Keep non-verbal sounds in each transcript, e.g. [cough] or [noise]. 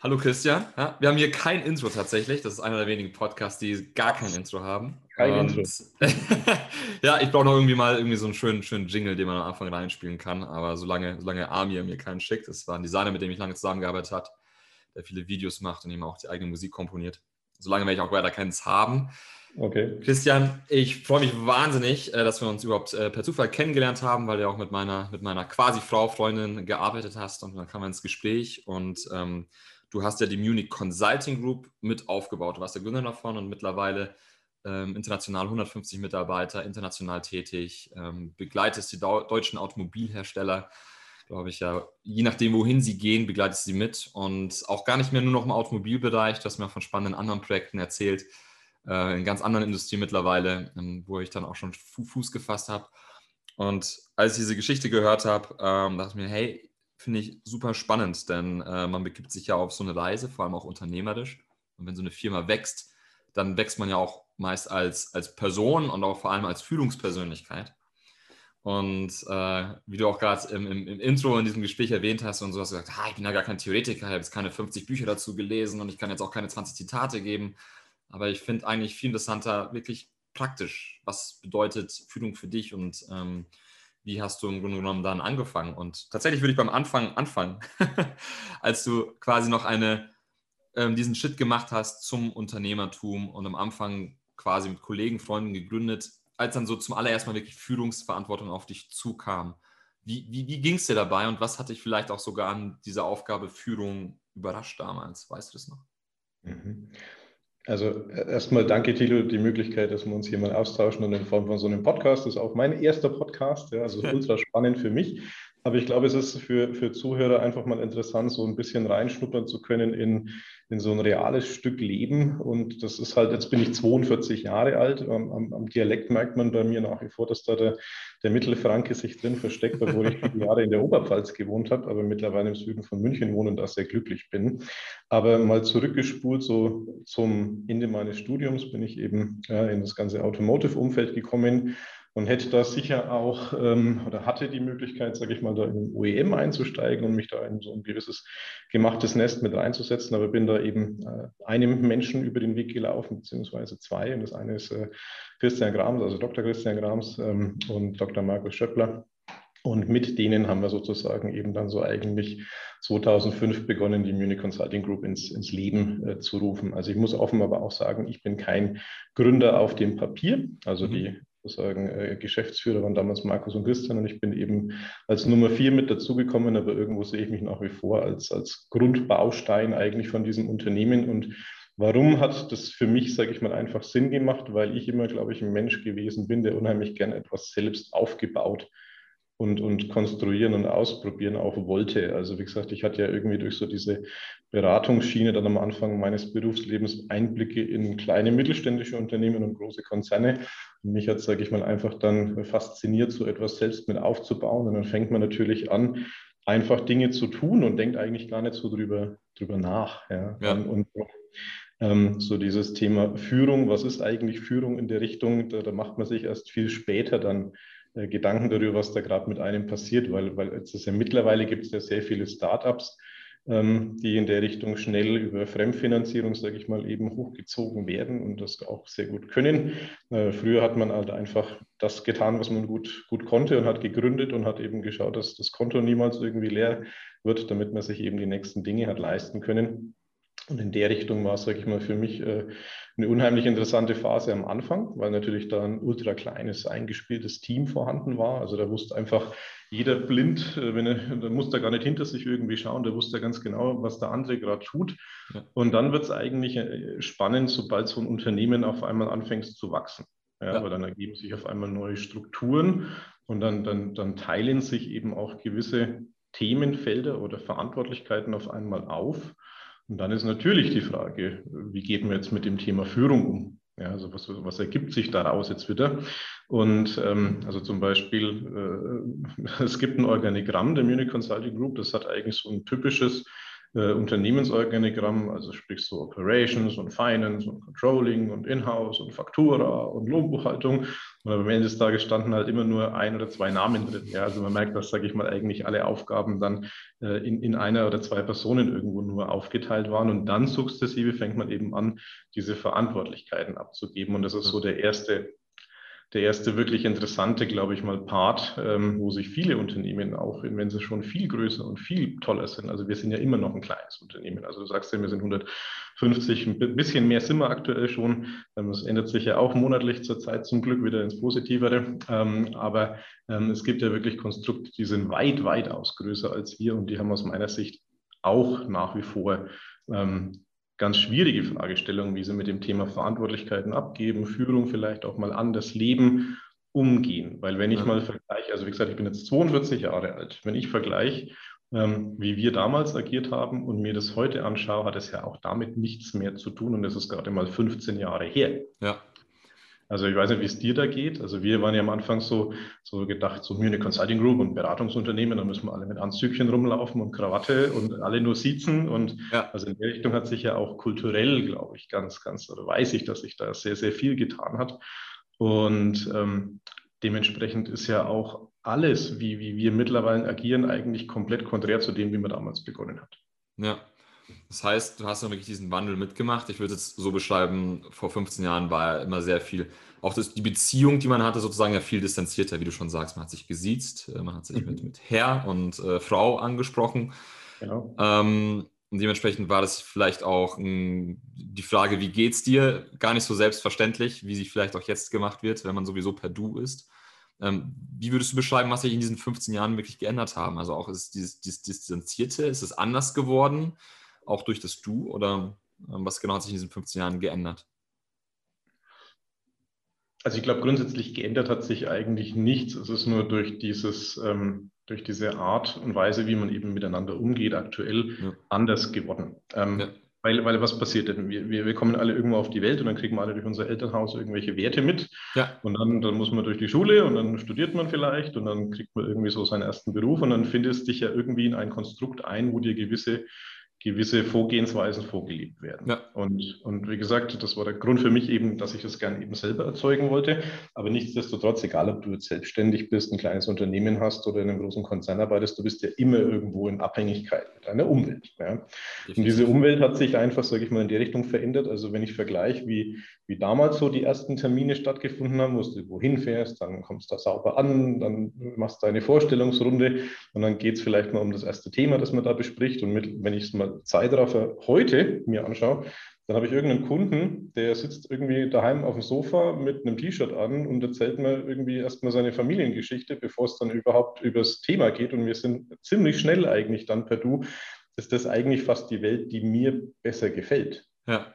Hallo Christian. Ja, wir haben hier kein Intro tatsächlich. Das ist einer der wenigen Podcasts, die gar kein Intro haben. Kein Und, Intro. [laughs] ja, ich brauche noch irgendwie mal irgendwie so einen schönen, schönen Jingle, den man am Anfang reinspielen kann. Aber solange, solange Amir mir keinen schickt, das war ein Designer, mit dem ich lange zusammengearbeitet habe, der viele Videos macht und eben auch die eigene Musik komponiert. Solange werde ich auch weiter keins haben. Okay. Christian, ich freue mich wahnsinnig, äh, dass wir uns überhaupt äh, per Zufall kennengelernt haben, weil du auch mit meiner, mit meiner quasi Frau, Freundin gearbeitet hast und dann kam man ins Gespräch und ähm, Du hast ja die Munich Consulting Group mit aufgebaut. Du warst der Gründer davon und mittlerweile ähm, international 150 Mitarbeiter, international tätig, ähm, begleitest die deutschen Automobilhersteller, glaube ich ja, je nachdem, wohin sie gehen, begleitest sie mit und auch gar nicht mehr nur noch im Automobilbereich. Du hast mir von spannenden anderen Projekten erzählt, äh, in ganz anderen Industrien mittlerweile, ähm, wo ich dann auch schon Fuß gefasst habe. Und als ich diese Geschichte gehört habe, ähm, dachte ich mir, hey, finde ich super spannend, denn äh, man begibt sich ja auf so eine Reise, vor allem auch unternehmerisch. Und wenn so eine Firma wächst, dann wächst man ja auch meist als, als Person und auch vor allem als Führungspersönlichkeit. Und äh, wie du auch gerade im, im, im, Intro in diesem Gespräch erwähnt hast und so hast du gesagt, ah, ich bin ja gar kein Theoretiker, ich habe jetzt keine 50 Bücher dazu gelesen und ich kann jetzt auch keine 20 Zitate geben. Aber ich finde eigentlich viel interessanter, wirklich praktisch, was bedeutet Führung für dich und ähm, wie hast du im Grunde genommen dann angefangen? Und tatsächlich würde ich beim Anfang anfangen, [laughs] als du quasi noch eine, ähm, diesen Schritt gemacht hast zum Unternehmertum und am Anfang quasi mit Kollegen, Freunden gegründet, als dann so zum allerersten Mal wirklich Führungsverantwortung auf dich zukam. Wie, wie, wie ging es dir dabei und was hat dich vielleicht auch sogar an dieser Aufgabe Führung überrascht damals? Weißt du das noch? Mhm. Also äh, erstmal danke, Thilo, die Möglichkeit, dass wir uns hier mal austauschen und in Form von so einem Podcast. Das ist auch mein erster Podcast, ja, also [laughs] ultra spannend für mich. Aber ich glaube, es ist für, für Zuhörer einfach mal interessant, so ein bisschen reinschnuppern zu können in, in so ein reales Stück Leben. Und das ist halt, jetzt bin ich 42 Jahre alt. Am, am Dialekt merkt man bei mir nach wie vor, dass da der, der Mittelfranke sich drin versteckt, obwohl ich viele Jahre in der Oberpfalz gewohnt habe, aber mittlerweile im Süden von München wohne und da sehr glücklich bin. Aber mal zurückgespult, so zum Ende meines Studiums bin ich eben ja, in das ganze Automotive-Umfeld gekommen und hätte da sicher auch ähm, oder hatte die Möglichkeit, sage ich mal, da in den OEM einzusteigen und mich da in so ein gewisses gemachtes Nest mit reinzusetzen, aber bin da eben äh, einem Menschen über den Weg gelaufen, beziehungsweise zwei. Und das eine ist äh, Christian Grams, also Dr. Christian Grams ähm, und Dr. Markus Schöppler. Und mit denen haben wir sozusagen eben dann so eigentlich 2005 begonnen, die Munich Consulting Group ins, ins Leben äh, zu rufen. Also ich muss offen aber auch sagen, ich bin kein Gründer auf dem Papier. Also mhm. die sozusagen äh, Geschäftsführer waren damals Markus und Christian und ich bin eben als Nummer vier mit dazugekommen, aber irgendwo sehe ich mich nach wie vor als, als Grundbaustein eigentlich von diesem Unternehmen und Warum hat das für mich, sage ich mal, einfach Sinn gemacht? Weil ich immer, glaube ich, ein Mensch gewesen bin, der unheimlich gerne etwas selbst aufgebaut und, und konstruieren und ausprobieren auch wollte. Also wie gesagt, ich hatte ja irgendwie durch so diese Beratungsschiene dann am Anfang meines Berufslebens Einblicke in kleine mittelständische Unternehmen und große Konzerne. Und mich hat, sage ich mal, einfach dann fasziniert, so etwas selbst mit aufzubauen. Und dann fängt man natürlich an, einfach Dinge zu tun und denkt eigentlich gar nicht so drüber, drüber nach. Ja. ja. Und, ähm, so dieses Thema Führung, was ist eigentlich Führung in der Richtung, da, da macht man sich erst viel später dann Gedanken darüber, was da gerade mit einem passiert, weil, weil es ist ja mittlerweile gibt es ja sehr viele Startups, ähm, die in der Richtung schnell über Fremdfinanzierung, sage ich mal, eben hochgezogen werden und das auch sehr gut können. Äh, früher hat man halt einfach das getan, was man gut, gut konnte und hat gegründet und hat eben geschaut, dass das Konto niemals irgendwie leer wird, damit man sich eben die nächsten Dinge hat leisten können. Und in der Richtung war es, sage ich mal, für mich äh, eine unheimlich interessante Phase am Anfang, weil natürlich da ein ultra kleines, eingespieltes Team vorhanden war. Also da wusste einfach jeder blind, äh, wenn er, da musste er gar nicht hinter sich irgendwie schauen, der wusste ganz genau, was der andere gerade tut. Ja. Und dann wird es eigentlich äh, spannend, sobald so ein Unternehmen auf einmal anfängt zu wachsen. Ja, ja. Weil dann ergeben sich auf einmal neue Strukturen und dann, dann, dann teilen sich eben auch gewisse Themenfelder oder Verantwortlichkeiten auf einmal auf. Und dann ist natürlich die Frage, wie gehen wir jetzt mit dem Thema Führung um? Ja, also was, was ergibt sich daraus jetzt wieder? Und ähm, also zum Beispiel, äh, [laughs] es gibt ein Organigramm der Munich Consulting Group, das hat eigentlich so ein typisches äh, Unternehmensorganigramm, also sprich so Operations und Finance und Controlling und Inhouse und Faktura und Lohnbuchhaltung. Und am Ende des Tages standen halt immer nur ein oder zwei Namen drin. Ja, also man merkt, dass, sage ich mal, eigentlich alle Aufgaben dann äh, in, in einer oder zwei Personen irgendwo nur aufgeteilt waren. Und dann sukzessive fängt man eben an, diese Verantwortlichkeiten abzugeben. Und das ist so der erste der erste wirklich interessante, glaube ich mal, Part, ähm, wo sich viele Unternehmen, auch wenn sie schon viel größer und viel toller sind, also wir sind ja immer noch ein kleines Unternehmen, also du sagst ja, wir sind 150, ein bisschen mehr sind wir aktuell schon, ähm, das ändert sich ja auch monatlich zurzeit zum Glück wieder ins Positivere, ähm, aber ähm, es gibt ja wirklich Konstrukte, die sind weit, weit aus größer als wir und die haben aus meiner Sicht auch nach wie vor ähm, ganz schwierige Fragestellung, wie sie mit dem Thema Verantwortlichkeiten abgeben, Führung vielleicht auch mal anders leben, umgehen. Weil wenn ich mal vergleiche, also wie gesagt, ich bin jetzt 42 Jahre alt, wenn ich vergleiche, ähm, wie wir damals agiert haben und mir das heute anschaue, hat es ja auch damit nichts mehr zu tun und das ist gerade mal 15 Jahre her. Ja. Also ich weiß nicht, wie es dir da geht. Also wir waren ja am Anfang so, so gedacht, so eine Consulting Group und Beratungsunternehmen, da müssen wir alle mit Anzügchen rumlaufen und Krawatte und alle nur sitzen. Und ja. also in der Richtung hat sich ja auch kulturell, glaube ich, ganz, ganz, oder weiß ich, dass sich da sehr, sehr viel getan hat. Und ähm, dementsprechend ist ja auch alles, wie, wie wir mittlerweile agieren, eigentlich komplett konträr zu dem, wie man damals begonnen hat. Ja, das heißt, du hast ja wirklich diesen Wandel mitgemacht. Ich würde es so beschreiben, vor 15 Jahren war ja immer sehr viel, auch das, die Beziehung, die man hatte, sozusagen ja viel distanzierter, wie du schon sagst. Man hat sich gesiezt, äh, man hat sich mhm. mit, mit Herr und äh, Frau angesprochen. Genau. Ähm, und dementsprechend war das vielleicht auch m, die Frage, wie geht's dir, gar nicht so selbstverständlich, wie sie vielleicht auch jetzt gemacht wird, wenn man sowieso per Du ist. Ähm, wie würdest du beschreiben, was sich in diesen 15 Jahren wirklich geändert haben? Also auch ist dieses, dieses Distanzierte, ist es anders geworden? Auch durch das Du oder ähm, was genau hat sich in diesen 15 Jahren geändert? Also ich glaube, grundsätzlich geändert hat sich eigentlich nichts. Es ist nur durch dieses, ähm, durch diese Art und Weise, wie man eben miteinander umgeht, aktuell ja. anders geworden. Ähm, ja. Weil, weil was passiert denn? Wir, wir, wir kommen alle irgendwo auf die Welt und dann kriegen wir alle durch unser Elternhaus irgendwelche Werte mit. Ja. Und dann, dann muss man durch die Schule und dann studiert man vielleicht und dann kriegt man irgendwie so seinen ersten Beruf und dann findest dich ja irgendwie in ein Konstrukt ein, wo dir gewisse gewisse Vorgehensweisen vorgelebt werden. Ja. Und, und wie gesagt, das war der Grund für mich eben, dass ich das gerne eben selber erzeugen wollte. Aber nichtsdestotrotz, egal ob du jetzt selbstständig bist, ein kleines Unternehmen hast oder in einem großen Konzern arbeitest, du bist ja immer irgendwo in Abhängigkeit mit deiner Umwelt. Ja. Und diese Umwelt hat sich einfach, sage ich mal, in die Richtung verändert. Also wenn ich vergleiche, wie, wie damals so die ersten Termine stattgefunden haben, wo du wohin fährst, dann kommst du da sauber an, dann machst du deine Vorstellungsrunde und dann geht es vielleicht mal um das erste Thema, das man da bespricht. Und mit, wenn ich es mal Zeitraffer heute mir anschaue, dann habe ich irgendeinen Kunden, der sitzt irgendwie daheim auf dem Sofa mit einem T-Shirt an und erzählt mir irgendwie erstmal seine Familiengeschichte, bevor es dann überhaupt übers Thema geht. Und wir sind ziemlich schnell eigentlich dann per Du. Ist das eigentlich fast die Welt, die mir besser gefällt? Ja.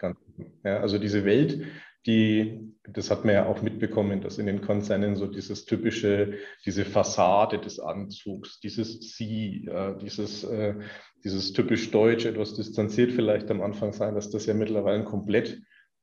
ja also diese Welt, die, das hat man ja auch mitbekommen, dass in den Konzernen so dieses typische, diese Fassade des Anzugs, dieses Sie, äh, dieses, äh, dieses typisch Deutsche, etwas distanziert vielleicht am Anfang sein, dass das ja mittlerweile komplett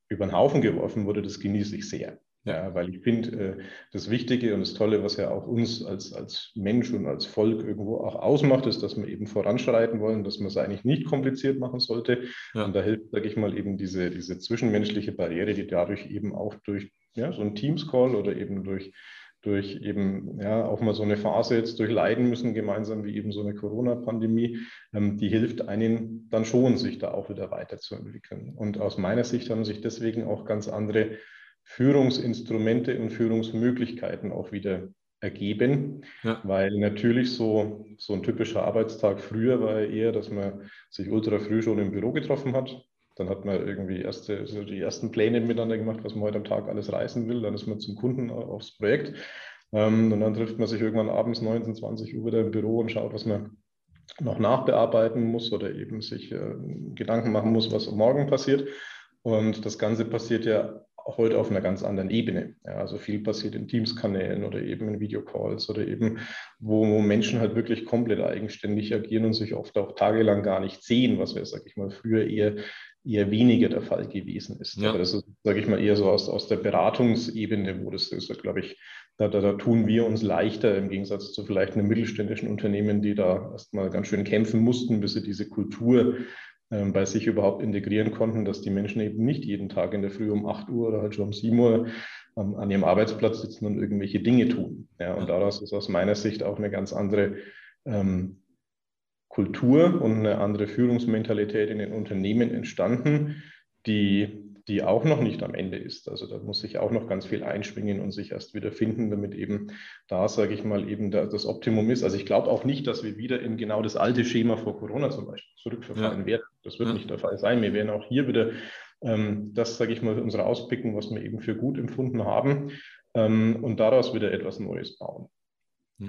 über den Haufen geworfen wurde, das genieße ich sehr. Ja, weil ich finde, äh, das Wichtige und das Tolle, was ja auch uns als, als Mensch und als Volk irgendwo auch ausmacht, ist, dass wir eben voranschreiten wollen, dass man es eigentlich nicht kompliziert machen sollte. Ja. Und da hilft, sage ich mal, eben diese, diese zwischenmenschliche Barriere, die dadurch eben auch durch ja, so ein Teams-Call oder eben durch, durch eben ja auch mal so eine Phase jetzt durchleiden müssen, gemeinsam wie eben so eine Corona-Pandemie, ähm, die hilft einen dann schon, sich da auch wieder weiterzuentwickeln. Und aus meiner Sicht haben sich deswegen auch ganz andere Führungsinstrumente und Führungsmöglichkeiten auch wieder ergeben, ja. weil natürlich so, so ein typischer Arbeitstag früher war eher, dass man sich ultra früh schon im Büro getroffen hat. Dann hat man irgendwie erste, also die ersten Pläne miteinander gemacht, was man heute am Tag alles reißen will. Dann ist man zum Kunden aufs Projekt. Ähm, und dann trifft man sich irgendwann abends 19, 20 Uhr wieder im Büro und schaut, was man noch nachbearbeiten muss oder eben sich äh, Gedanken machen muss, was morgen passiert. Und das Ganze passiert ja heute auf einer ganz anderen Ebene. Ja, also viel passiert in Teams-Kanälen oder eben in Videocalls oder eben, wo, Menschen halt wirklich komplett eigenständig agieren und sich oft auch tagelang gar nicht sehen, was wir, sag ich mal, früher eher, eher weniger der Fall gewesen ist. Ja. Aber das ist, sage ich mal, eher so aus, aus der Beratungsebene, wo das ist, glaube ich, da, da, da, tun wir uns leichter im Gegensatz zu vielleicht einem mittelständischen Unternehmen, die da erstmal ganz schön kämpfen mussten, bis sie diese Kultur bei sich überhaupt integrieren konnten, dass die Menschen eben nicht jeden Tag in der Früh um 8 Uhr oder halt schon um 7 Uhr an, an ihrem Arbeitsplatz sitzen und irgendwelche Dinge tun. Ja, und daraus ist aus meiner Sicht auch eine ganz andere ähm, Kultur und eine andere Führungsmentalität in den Unternehmen entstanden, die die auch noch nicht am Ende ist. Also da muss sich auch noch ganz viel einschwingen und sich erst wieder finden, damit eben da, sage ich mal, eben da, das Optimum ist. Also ich glaube auch nicht, dass wir wieder in genau das alte Schema vor Corona zum Beispiel zurückverfallen ja. werden. Das wird ja. nicht der Fall sein. Wir werden auch hier wieder ähm, das, sage ich mal, unsere auspicken, was wir eben für gut empfunden haben ähm, und daraus wieder etwas Neues bauen. Ja.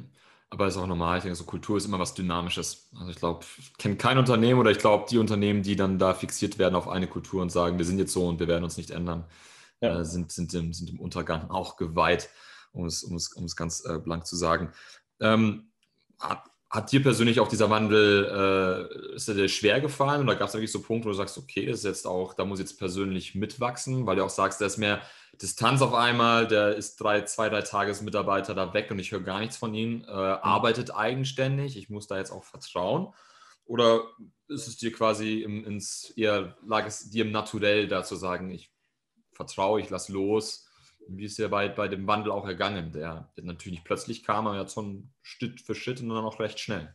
Aber ist auch normal. Ich denke, so Kultur ist immer was Dynamisches. Also ich glaube, ich kenne kein Unternehmen oder ich glaube, die Unternehmen, die dann da fixiert werden auf eine Kultur und sagen, wir sind jetzt so und wir werden uns nicht ändern, ja. äh, sind, sind, im, sind im Untergang auch geweiht, um es, um es, um es ganz äh, blank zu sagen. Ähm, hat, dir persönlich auch dieser Wandel, äh, ist dir schwer gefallen oder gab es wirklich so Punkte, wo du sagst, okay, das ist jetzt auch, da muss ich jetzt persönlich mitwachsen, weil du auch sagst, da ist mehr Distanz auf einmal, der ist drei, zwei, drei Tagesmitarbeiter da weg und ich höre gar nichts von ihm, äh, mhm. arbeitet eigenständig, ich muss da jetzt auch vertrauen? Oder ist es dir quasi im, ins, eher lag es dir im Naturell da zu sagen, ich vertraue, ich lasse los? Wie ist ja bei, bei dem Wandel auch ergangen, der, der natürlich nicht plötzlich kam, aber ja schon Schritt für Schritt und dann auch recht schnell.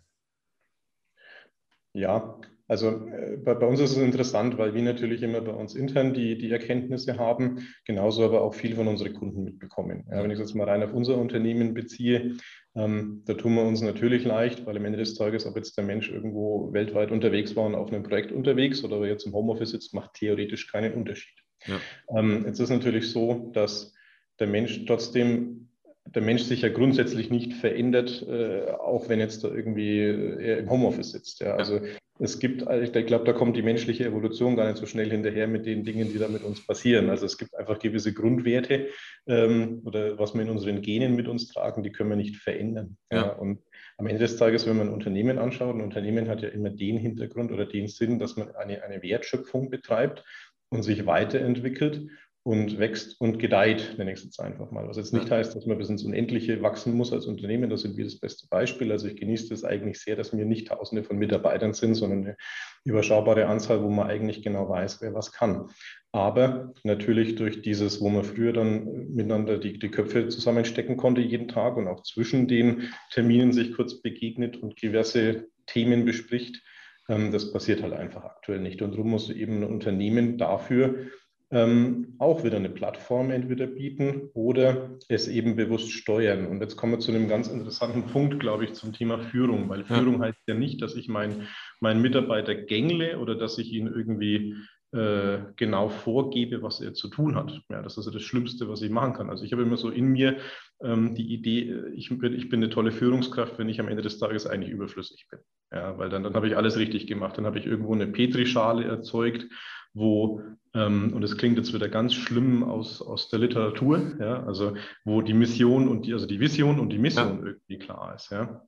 Ja, also äh, bei, bei, uns ist es interessant, weil wir natürlich immer bei uns intern die, die Erkenntnisse haben, genauso aber auch viel von unseren Kunden mitbekommen. Ja, wenn ich es jetzt mal rein auf unser Unternehmen beziehe, ähm, da tun wir uns natürlich leicht, weil am Ende des Tages, ob jetzt der Mensch irgendwo weltweit unterwegs war und auf einem Projekt unterwegs oder jetzt im Homeoffice sitzt, macht theoretisch keinen Unterschied. Ja. Ähm, jetzt ist natürlich so, dass der Mensch trotzdem der Mensch sich ja grundsätzlich nicht verändert, äh, auch wenn jetzt da irgendwie äh, er im Homeoffice sitzt. Ja. Also es gibt, ich glaube, da kommt die menschliche Evolution gar nicht so schnell hinterher mit den Dingen, die da mit uns passieren. Also es gibt einfach gewisse Grundwerte ähm, oder was wir in unseren Genen mit uns tragen, die können wir nicht verändern. Ja. ja. Und am Ende des Tages, wenn man ein Unternehmen anschaut, ein Unternehmen hat ja immer den Hintergrund oder den Sinn, dass man eine, eine Wertschöpfung betreibt und sich weiterentwickelt und wächst und gedeiht, nenne ich es jetzt einfach mal. Was jetzt nicht heißt, dass man bis ins Unendliche wachsen muss als Unternehmen. Da sind wir das beste Beispiel. Also ich genieße das eigentlich sehr, dass wir nicht Tausende von Mitarbeitern sind, sondern eine überschaubare Anzahl, wo man eigentlich genau weiß, wer was kann. Aber natürlich durch dieses, wo man früher dann miteinander die, die Köpfe zusammenstecken konnte jeden Tag und auch zwischen den Terminen sich kurz begegnet und diverse Themen bespricht, ähm, das passiert halt einfach aktuell nicht. Und darum muss eben ein Unternehmen dafür ähm, auch wieder eine Plattform entweder bieten oder es eben bewusst steuern. Und jetzt kommen wir zu einem ganz interessanten Punkt, glaube ich, zum Thema Führung, weil Führung heißt ja nicht, dass ich meinen mein Mitarbeiter gängle oder dass ich ihn irgendwie äh, genau vorgebe, was er zu tun hat. Ja, das ist ja das Schlimmste, was ich machen kann. Also ich habe immer so in mir ähm, die Idee, äh, ich bin, ich bin eine tolle Führungskraft, wenn ich am Ende des Tages eigentlich überflüssig bin. Ja, weil dann, dann habe ich alles richtig gemacht. Dann habe ich irgendwo eine Petrischale erzeugt, wo, ähm, und es klingt jetzt wieder ganz schlimm aus, aus der Literatur, ja, also wo die Mission und die, also die Vision und die Mission ja. irgendwie klar ist, ja.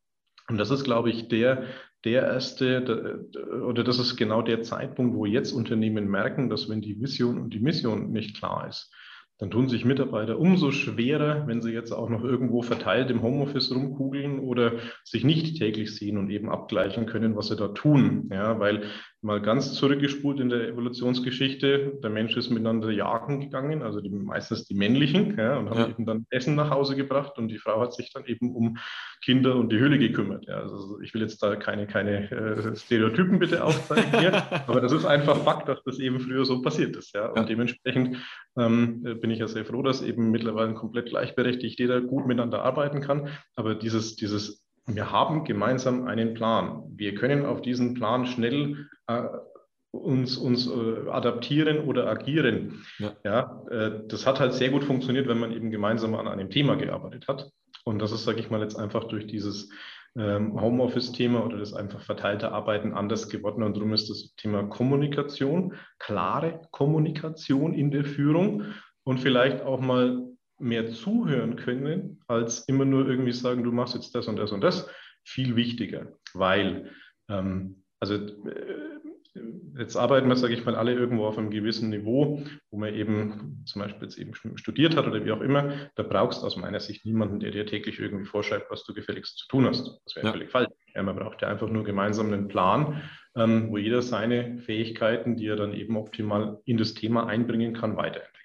Und das ist, glaube ich, der, der erste, der, oder das ist genau der Zeitpunkt, wo jetzt Unternehmen merken, dass wenn die Vision und die Mission nicht klar ist, dann tun sich Mitarbeiter umso schwerer, wenn sie jetzt auch noch irgendwo verteilt im Homeoffice rumkugeln oder sich nicht täglich sehen und eben abgleichen können, was sie da tun. Ja, weil mal ganz zurückgespult in der Evolutionsgeschichte, der Mensch ist miteinander jagen gegangen, also die, meistens die männlichen, ja, und haben ja. eben dann Essen nach Hause gebracht und die Frau hat sich dann eben um Kinder und die Höhle gekümmert. Ja, also ich will jetzt da keine, keine äh, Stereotypen bitte aufzeigen hier, [laughs] aber das ist einfach Fakt, dass das eben früher so passiert ist. Ja, und dementsprechend ähm, bin ich ja sehr froh, dass eben mittlerweile komplett gleichberechtigt jeder gut miteinander arbeiten kann. Aber dieses, dieses wir haben gemeinsam einen Plan. Wir können auf diesen Plan schnell äh, uns, uns äh, adaptieren oder agieren. Ja. ja äh, das hat halt sehr gut funktioniert, wenn man eben gemeinsam an einem Thema gearbeitet hat. Und das ist, sage ich mal, jetzt einfach durch dieses ähm, Homeoffice-Thema oder das einfach verteilte Arbeiten anders geworden. Und darum ist das Thema Kommunikation, klare Kommunikation in der Führung und vielleicht auch mal mehr zuhören können, als immer nur irgendwie sagen, du machst jetzt das und das und das, viel wichtiger, weil, ähm, also äh, jetzt arbeiten wir, sage ich mal, alle irgendwo auf einem gewissen Niveau, wo man eben zum Beispiel jetzt eben studiert hat oder wie auch immer, da brauchst du aus meiner Sicht niemanden, der dir täglich irgendwie vorschreibt, was du gefälligst zu tun hast. Das wäre ja. völlig falsch. Ja, man braucht ja einfach nur gemeinsam einen Plan, ähm, wo jeder seine Fähigkeiten, die er dann eben optimal in das Thema einbringen kann, weiterentwickeln kann.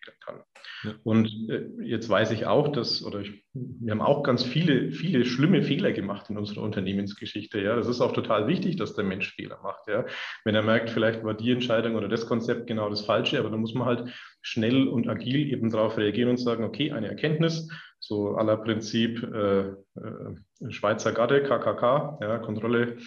Und äh, jetzt weiß ich auch, dass, oder ich, wir haben auch ganz viele, viele schlimme Fehler gemacht in unserer Unternehmensgeschichte. Ja, das ist auch total wichtig, dass der Mensch Fehler macht. Ja, wenn er merkt, vielleicht war die Entscheidung oder das Konzept genau das Falsche, aber da muss man halt schnell und agil eben darauf reagieren und sagen, okay, eine Erkenntnis, so aller Prinzip äh, äh, Schweizer Garde, KKK, ja, Kontrolle,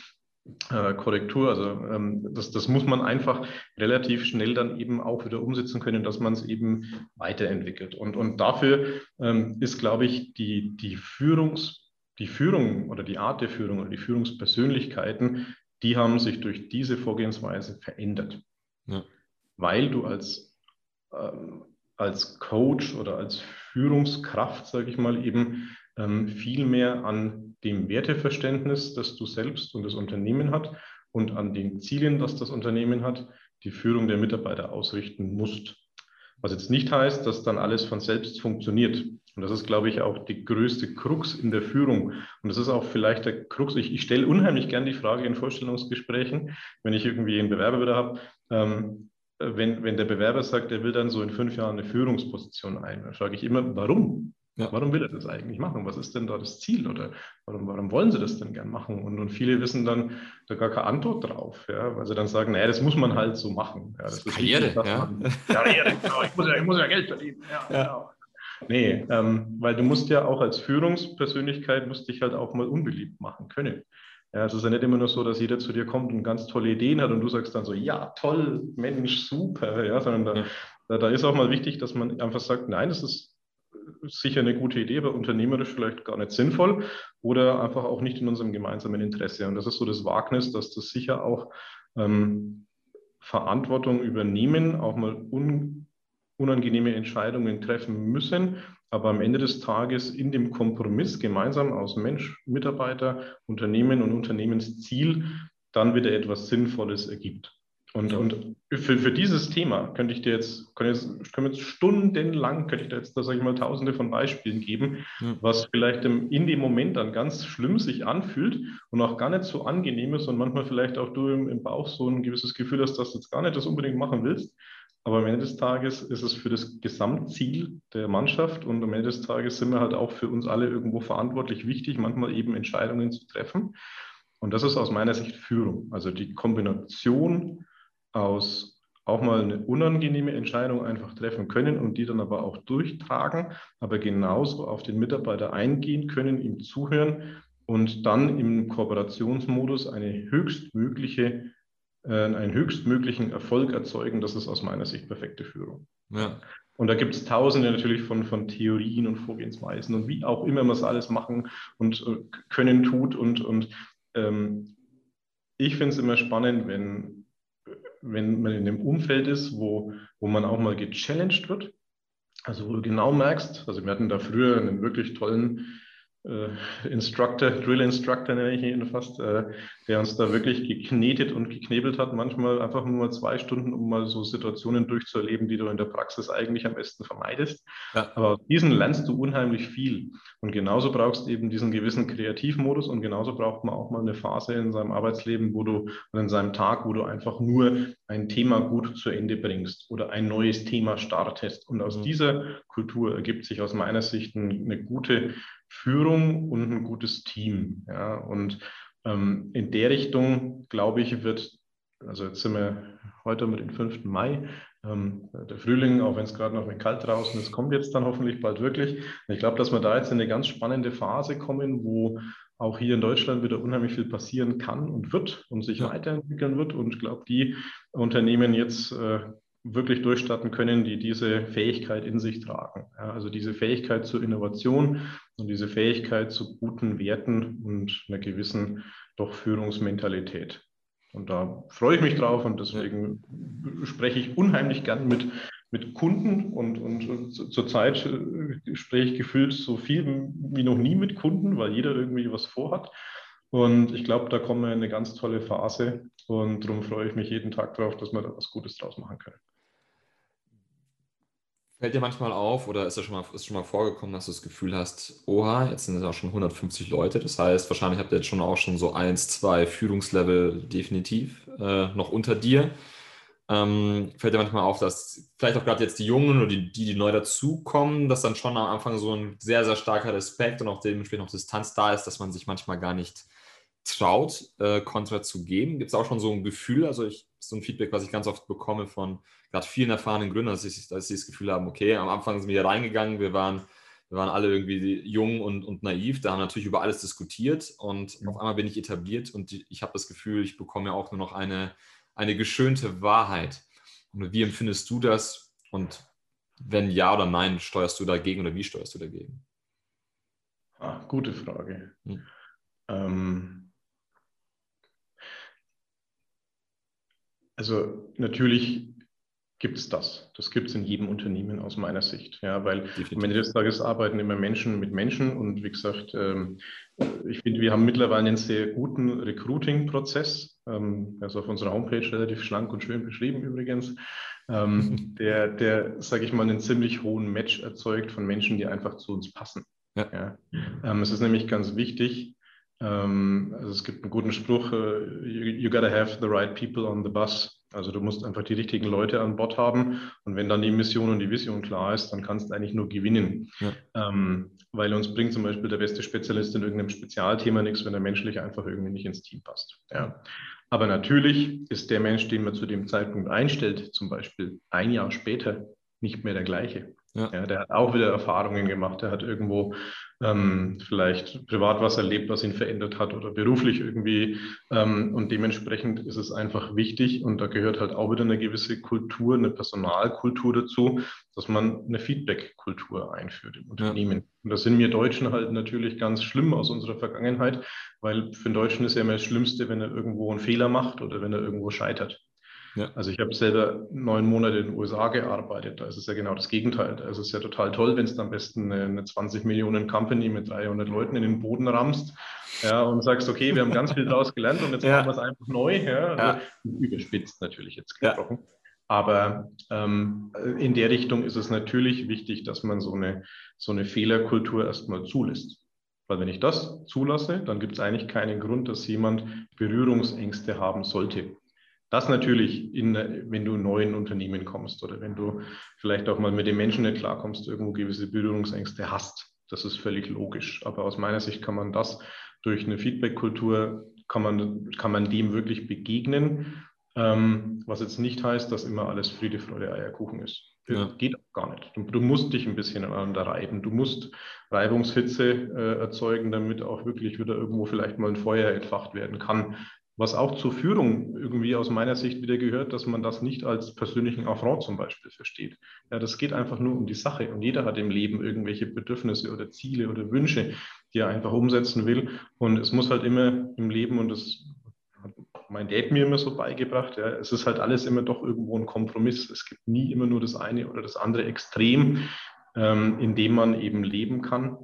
äh, Korrektur. Also ähm, das, das muss man einfach relativ schnell dann eben auch wieder umsetzen können, dass man es eben weiterentwickelt. Und, und dafür ähm, ist, glaube ich, die, die, Führungs, die Führung oder die Art der Führung oder die Führungspersönlichkeiten, die haben sich durch diese Vorgehensweise verändert. Ja. Weil du als, ähm, als Coach oder als Führungskraft, sage ich mal, eben ähm, viel mehr an dem Werteverständnis, das du selbst und das Unternehmen hat und an den Zielen, das das Unternehmen hat, die Führung der Mitarbeiter ausrichten musst. Was jetzt nicht heißt, dass dann alles von selbst funktioniert. Und das ist, glaube ich, auch die größte Krux in der Führung. Und das ist auch vielleicht der Krux. Ich, ich stelle unheimlich gern die Frage in Vorstellungsgesprächen, wenn ich irgendwie einen Bewerber wieder habe, ähm, wenn, wenn der Bewerber sagt, er will dann so in fünf Jahren eine Führungsposition ein, dann frage ich immer, warum? Ja. Warum will er das eigentlich machen? Was ist denn da das Ziel? Oder warum, warum wollen sie das denn gern machen? Und, und viele wissen dann da gar keine Antwort drauf, ja, weil sie dann sagen, naja, das muss man halt so machen. Ja, das, das ist Karriere, wichtig, ja. Man, Karriere, genau, ich muss, ja, ich muss ja Geld verdienen. Ja, ja. Genau. Nee, ähm, weil du musst ja auch als Führungspersönlichkeit, musst dich halt auch mal unbeliebt machen können. Ja, es ist ja nicht immer nur so, dass jeder zu dir kommt und ganz tolle Ideen hat und du sagst dann so, ja, toll, Mensch, super, ja, sondern da, da, da ist auch mal wichtig, dass man einfach sagt, nein, das ist sicher eine gute Idee, aber unternehmerisch vielleicht gar nicht sinnvoll oder einfach auch nicht in unserem gemeinsamen Interesse. Und das ist so das Wagnis, dass das sicher auch ähm, Verantwortung übernehmen, auch mal un, unangenehme Entscheidungen treffen müssen, aber am Ende des Tages in dem Kompromiss gemeinsam aus Mensch, Mitarbeiter, Unternehmen und Unternehmensziel dann wieder etwas Sinnvolles ergibt. Und, und für, für dieses Thema könnte ich dir jetzt, können jetzt, können jetzt stundenlang, könnte ich dir jetzt, da sage ich mal, tausende von Beispielen geben, ja. was vielleicht im, in dem Moment dann ganz schlimm sich anfühlt und auch gar nicht so angenehm ist und manchmal vielleicht auch du im, im Bauch so ein gewisses Gefühl hast, dass du jetzt gar nicht das unbedingt machen willst. Aber am Ende des Tages ist es für das Gesamtziel der Mannschaft und am Ende des Tages sind wir halt auch für uns alle irgendwo verantwortlich wichtig, manchmal eben Entscheidungen zu treffen. Und das ist aus meiner Sicht Führung. Also die Kombination aus auch mal eine unangenehme Entscheidung einfach treffen können und die dann aber auch durchtragen, aber genauso auf den Mitarbeiter eingehen können, ihm zuhören und dann im Kooperationsmodus eine höchstmögliche, äh, einen höchstmöglichen Erfolg erzeugen. Das ist aus meiner Sicht perfekte Führung. Ja. Und da gibt es tausende natürlich von, von Theorien und Vorgehensweisen und wie auch immer man es alles machen und äh, können tut. Und, und ähm, ich finde es immer spannend, wenn wenn man in einem Umfeld ist, wo, wo man auch mal gechallenged wird, also wo du genau merkst, also wir hatten da früher einen wirklich tollen Instructor, Drill Instructor nenne ich ihn fast, äh, der uns da wirklich geknetet und geknebelt hat, manchmal einfach nur mal zwei Stunden, um mal so Situationen durchzuerleben, die du in der Praxis eigentlich am besten vermeidest. Ja. Aber aus diesen lernst du unheimlich viel. Und genauso brauchst du eben diesen gewissen Kreativmodus und genauso braucht man auch mal eine Phase in seinem Arbeitsleben, wo du, oder in seinem Tag, wo du einfach nur ein Thema gut zu Ende bringst oder ein neues Thema startest. Und aus mhm. dieser Kultur ergibt sich aus meiner Sicht eine gute Führung und ein gutes Team. Ja? Und ähm, in der Richtung, glaube ich, wird, also jetzt sind wir heute mit dem 5. Mai, ähm, der Frühling, auch wenn es gerade noch ein kalt draußen ist, kommt jetzt dann hoffentlich bald wirklich. Und ich glaube, dass wir da jetzt in eine ganz spannende Phase kommen, wo auch hier in Deutschland wieder unheimlich viel passieren kann und wird und sich ja. weiterentwickeln wird. Und ich glaube, die Unternehmen jetzt äh, wirklich durchstarten können, die diese Fähigkeit in sich tragen. Ja, also diese Fähigkeit zur Innovation und diese Fähigkeit zu guten Werten und einer gewissen doch Führungsmentalität. Und da freue ich mich drauf und deswegen spreche ich unheimlich gern mit, mit Kunden und, und zurzeit äh, spreche ich gefühlt so viel wie noch nie mit Kunden, weil jeder irgendwie was vorhat. Und ich glaube, da kommen wir in eine ganz tolle Phase und darum freue ich mich jeden Tag darauf, dass wir da was Gutes draus machen können. Fällt dir manchmal auf oder ist es schon mal, schon mal vorgekommen, dass du das Gefühl hast, oha, jetzt sind es auch schon 150 Leute. Das heißt, wahrscheinlich habt ihr jetzt schon auch schon so eins, zwei Führungslevel definitiv äh, noch unter dir. Ähm, fällt dir manchmal auf, dass vielleicht auch gerade jetzt die Jungen oder die, die, die neu dazukommen, dass dann schon am Anfang so ein sehr, sehr starker Respekt und auch dementsprechend auch Distanz da ist, dass man sich manchmal gar nicht traut, äh, Kontra zu geben. Gibt es auch schon so ein Gefühl, also ich, so ein Feedback, was ich ganz oft bekomme von gerade vielen erfahrenen Gründern, dass, ich, dass sie das Gefühl haben, okay, am Anfang sind wir hier reingegangen, wir waren, wir waren alle irgendwie jung und, und naiv, da haben natürlich über alles diskutiert und mhm. auf einmal bin ich etabliert und ich habe das Gefühl, ich bekomme ja auch nur noch eine eine geschönte Wahrheit. Und wie empfindest du das? Und wenn ja oder nein, steuerst du dagegen oder wie steuerst du dagegen? Ah, gute Frage. Hm. Ähm, also natürlich gibt es das. Das gibt es in jedem Unternehmen aus meiner Sicht. Ja, weil Definitiv. am Ende des Tages arbeiten immer Menschen mit Menschen und wie gesagt, ähm, ich finde, wir haben mittlerweile einen sehr guten Recruiting-Prozess. Ähm, also auf unserer Homepage relativ schlank und schön beschrieben übrigens. Ähm, [laughs] der, der sage ich mal, einen ziemlich hohen Match erzeugt von Menschen, die einfach zu uns passen. Ja. ja. Ähm, es ist nämlich ganz wichtig, also es gibt einen guten Spruch, uh, you, gotta have the right people on the bus. Also du musst einfach die richtigen Leute an Bord haben und wenn dann die Mission und die Vision klar ist, dann kannst du eigentlich nur gewinnen. Ja. Ähm, weil uns bringt zum Beispiel der beste Spezialist in irgendeinem Spezialthema nichts, wenn er menschlich einfach irgendwie nicht ins Team passt. Ja. Aber natürlich ist der Mensch, den man zu dem Zeitpunkt einstellt, zum Beispiel ein Jahr später, nicht mehr der gleiche. Ja. ja. der hat auch wieder Erfahrungen gemacht. Der hat irgendwo ähm, vielleicht privat was erlebt, was ihn verändert hat oder beruflich irgendwie. Ähm, und dementsprechend ist es einfach wichtig und da gehört halt auch wieder eine gewisse Kultur, eine Personalkultur dazu, dass man eine Feedback-Kultur einführt im Unternehmen. Ja. Und das sind wir Deutschen halt natürlich ganz schlimm aus unserer Vergangenheit, weil für den Deutschen ist ja immer das Schlimmste, wenn er irgendwo einen Fehler macht oder wenn er irgendwo scheitert. Ja. Also ich habe selber neun Monate in den USA gearbeitet. Da ist es ja genau das Gegenteil. Da ist es ja total toll, wenn es am besten eine, eine 20 Millionen Company mit 300 Leuten in den Boden rammst ja, und sagst, okay, wir haben ganz viel daraus gelernt und jetzt [laughs] ja. machen wir es einfach neu. Ja. Also überspitzt natürlich jetzt gesprochen. Aber ähm, in der Richtung ist es natürlich wichtig, dass man so eine, so eine Fehlerkultur erstmal zulässt. Weil wenn ich das zulasse, dann gibt es eigentlich keinen Grund, dass jemand Berührungsängste haben sollte. Das natürlich, in, wenn du in neuen Unternehmen kommst oder wenn du vielleicht auch mal mit den Menschen nicht klarkommst, irgendwo gewisse Berührungsängste hast. Das ist völlig logisch. Aber aus meiner Sicht kann man das durch eine Feedback-Kultur, kann man, kann man dem wirklich begegnen. Ähm, was jetzt nicht heißt, dass immer alles Friede, Freude, Eierkuchen ist. Ja. Geht auch gar nicht. Du, du, musst dich ein bisschen aneinander reiben. Du musst Reibungshitze äh, erzeugen, damit auch wirklich wieder irgendwo vielleicht mal ein Feuer entfacht werden kann. Was auch zur Führung irgendwie aus meiner Sicht wieder gehört, dass man das nicht als persönlichen Affront zum Beispiel versteht. Ja, das geht einfach nur um die Sache und jeder hat im Leben irgendwelche Bedürfnisse oder Ziele oder Wünsche, die er einfach umsetzen will. Und es muss halt immer im Leben, und das hat mein Dad mir immer so beigebracht, ja, es ist halt alles immer doch irgendwo ein Kompromiss. Es gibt nie immer nur das eine oder das andere Extrem, ähm, in dem man eben leben kann,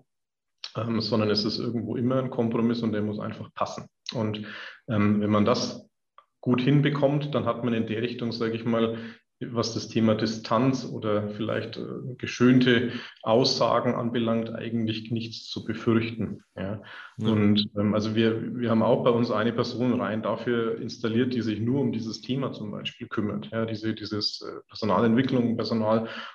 ähm, sondern es ist irgendwo immer ein Kompromiss und der muss einfach passen. Und ähm, wenn man das gut hinbekommt, dann hat man in der Richtung, sage ich mal, was das Thema Distanz oder vielleicht äh, geschönte Aussagen anbelangt, eigentlich nichts zu befürchten. Ja. ja. Und ähm, also wir, wir haben auch bei uns eine Person rein dafür installiert, die sich nur um dieses Thema zum Beispiel kümmert. Ja, diese dieses äh, Personalentwicklung,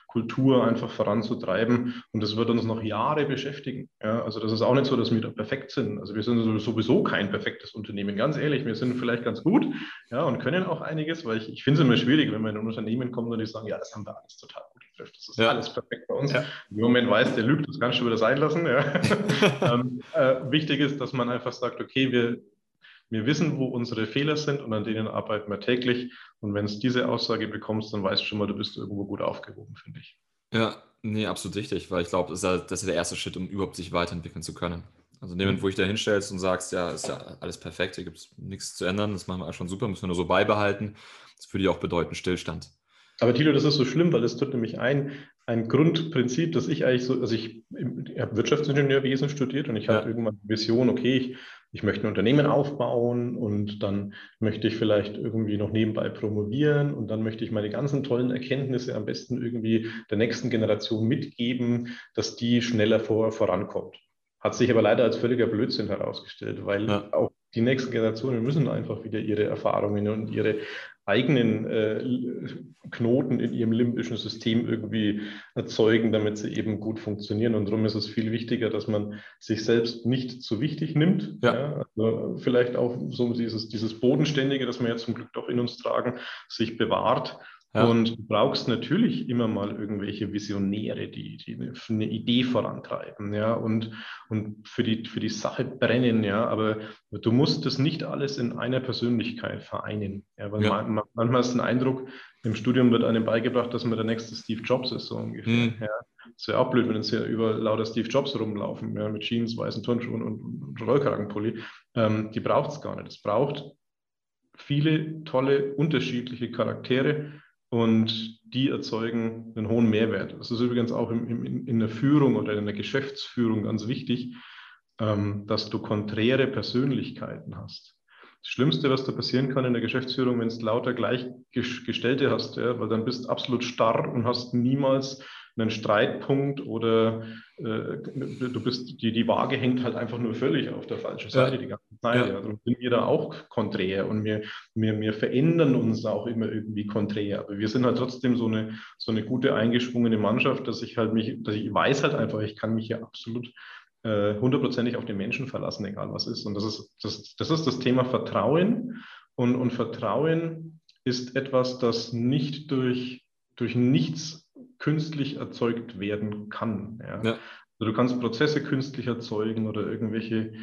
Personalkultur einfach voranzutreiben. Und das wird uns noch Jahre beschäftigen. Ja. Also das ist auch nicht so, dass wir da perfekt sind. Also wir sind sowieso kein perfektes Unternehmen. Ganz ehrlich, wir sind vielleicht ganz gut ja, und können auch einiges, weil ich, ich finde es immer schwierig, wenn man in ein Unternehmen kommt und die sagen, ja, das haben wir alles total gut im Griff. Das ist ja. alles perfekt bei uns. Ja. Im Moment weiß, der lügt, das kannst du wieder sein lassen. [laughs] Ähm, äh, wichtig ist, dass man einfach sagt, okay, wir, wir wissen, wo unsere Fehler sind und an denen arbeiten wir täglich. Und wenn es diese Aussage bekommst, dann weißt du schon mal, du bist irgendwo gut aufgehoben, finde ich. Ja, nee, absolut richtig, weil ich glaube, das, das, ist der erste Schritt, um überhaupt sich weiterentwickeln zu können. Also in dem Moment, wo ich da hinstellst und sagst, ja, ist ja alles perfekt, hier gibt es nichts zu ändern, das machen wir schon super, müssen wir nur so beibehalten. Das würde ja auch bedeuten Stillstand. Aber Tilo, das ist so schlimm, weil es tut nämlich ein, ein Grundprinzip, dass ich eigentlich so, also ich, ich habe Wirtschaftsingenieurwesen studiert und ich ja. hatte irgendwann die Vision, okay, ich, ich möchte ein Unternehmen aufbauen und dann möchte ich vielleicht irgendwie noch nebenbei promovieren und dann möchte ich meine ganzen tollen Erkenntnisse am besten irgendwie der nächsten Generation mitgeben, dass die schneller vor, vorankommt. Hat sich aber leider als völliger Blödsinn herausgestellt, weil ja. auch die nächsten Generationen müssen einfach wieder ihre Erfahrungen und ihre eigenen äh, Knoten in ihrem limbischen System irgendwie erzeugen, damit sie eben gut funktionieren. Und darum ist es viel wichtiger, dass man sich selbst nicht zu wichtig nimmt. Ja. Ja, also vielleicht auch so dieses, dieses Bodenständige, das wir ja zum Glück doch in uns tragen, sich bewahrt ja. Und du brauchst natürlich immer mal irgendwelche Visionäre, die, die eine Idee vorantreiben, ja, und, und für, die, für die Sache brennen, ja, aber du musst das nicht alles in einer Persönlichkeit vereinen. Ja, weil ja. Man, manchmal ist ein Eindruck, im Studium wird einem beigebracht, dass man der nächste Steve Jobs ist, so ungefähr. Mhm. Ja. Das wäre auch blöd, wenn jetzt hier über lauter Steve Jobs rumlaufen, ja, mit Jeans, weißen Turnschuhen und, und Rollkragenpulli. Ähm, die braucht es gar nicht. Es braucht viele tolle, unterschiedliche Charaktere, und die erzeugen einen hohen Mehrwert. Das ist übrigens auch im, im, in der Führung oder in der Geschäftsführung ganz wichtig, ähm, dass du konträre Persönlichkeiten hast. Das Schlimmste, was da passieren kann in der Geschäftsführung, wenn es lauter Gleichgestellte hast, ja, weil dann bist du absolut starr und hast niemals einen Streitpunkt oder äh, du bist, die, die Waage hängt halt einfach nur völlig auf der falschen Seite ja. die ganze Zeit. Ja. Also sind wir da auch konträr und wir, wir, wir verändern uns auch immer irgendwie konträr. Aber wir sind halt trotzdem so eine, so eine gute eingeschwungene Mannschaft, dass ich halt mich, dass ich weiß halt einfach, ich kann mich hier absolut äh, hundertprozentig auf den Menschen verlassen, egal was ist. Und das ist das, das, ist das Thema Vertrauen. Und, und Vertrauen ist etwas, das nicht durch, durch nichts künstlich erzeugt werden kann. Ja. ja. Also du kannst Prozesse künstlich erzeugen oder irgendwelche,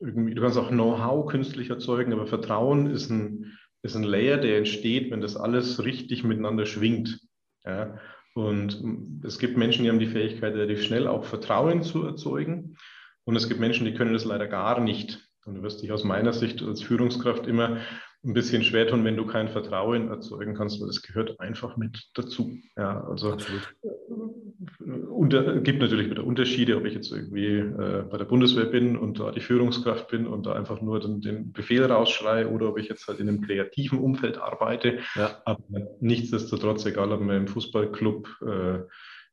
irgendwie, du kannst auch Know-how künstlich erzeugen, aber Vertrauen ist ein, ist ein Layer, der entsteht, wenn das alles richtig miteinander schwingt. Ja. Und es gibt Menschen, die haben die Fähigkeit, relativ schnell auch Vertrauen zu erzeugen. Und es gibt Menschen, die können das leider gar nicht. Und du wirst dich aus meiner Sicht als Führungskraft immer ein bisschen schwer tun, wenn du kein Vertrauen erzeugen kannst, weil es gehört einfach mit dazu. Ja, also. Äh, unter, gibt natürlich wieder Unterschiede, ob ich jetzt irgendwie äh, bei der Bundeswehr bin und da die Führungskraft bin und da einfach nur den, den Befehl rausschreie oder ob ich jetzt halt in einem kreativen Umfeld arbeite. Ja. Aber nichtsdestotrotz, egal ob man im Fußballclub äh,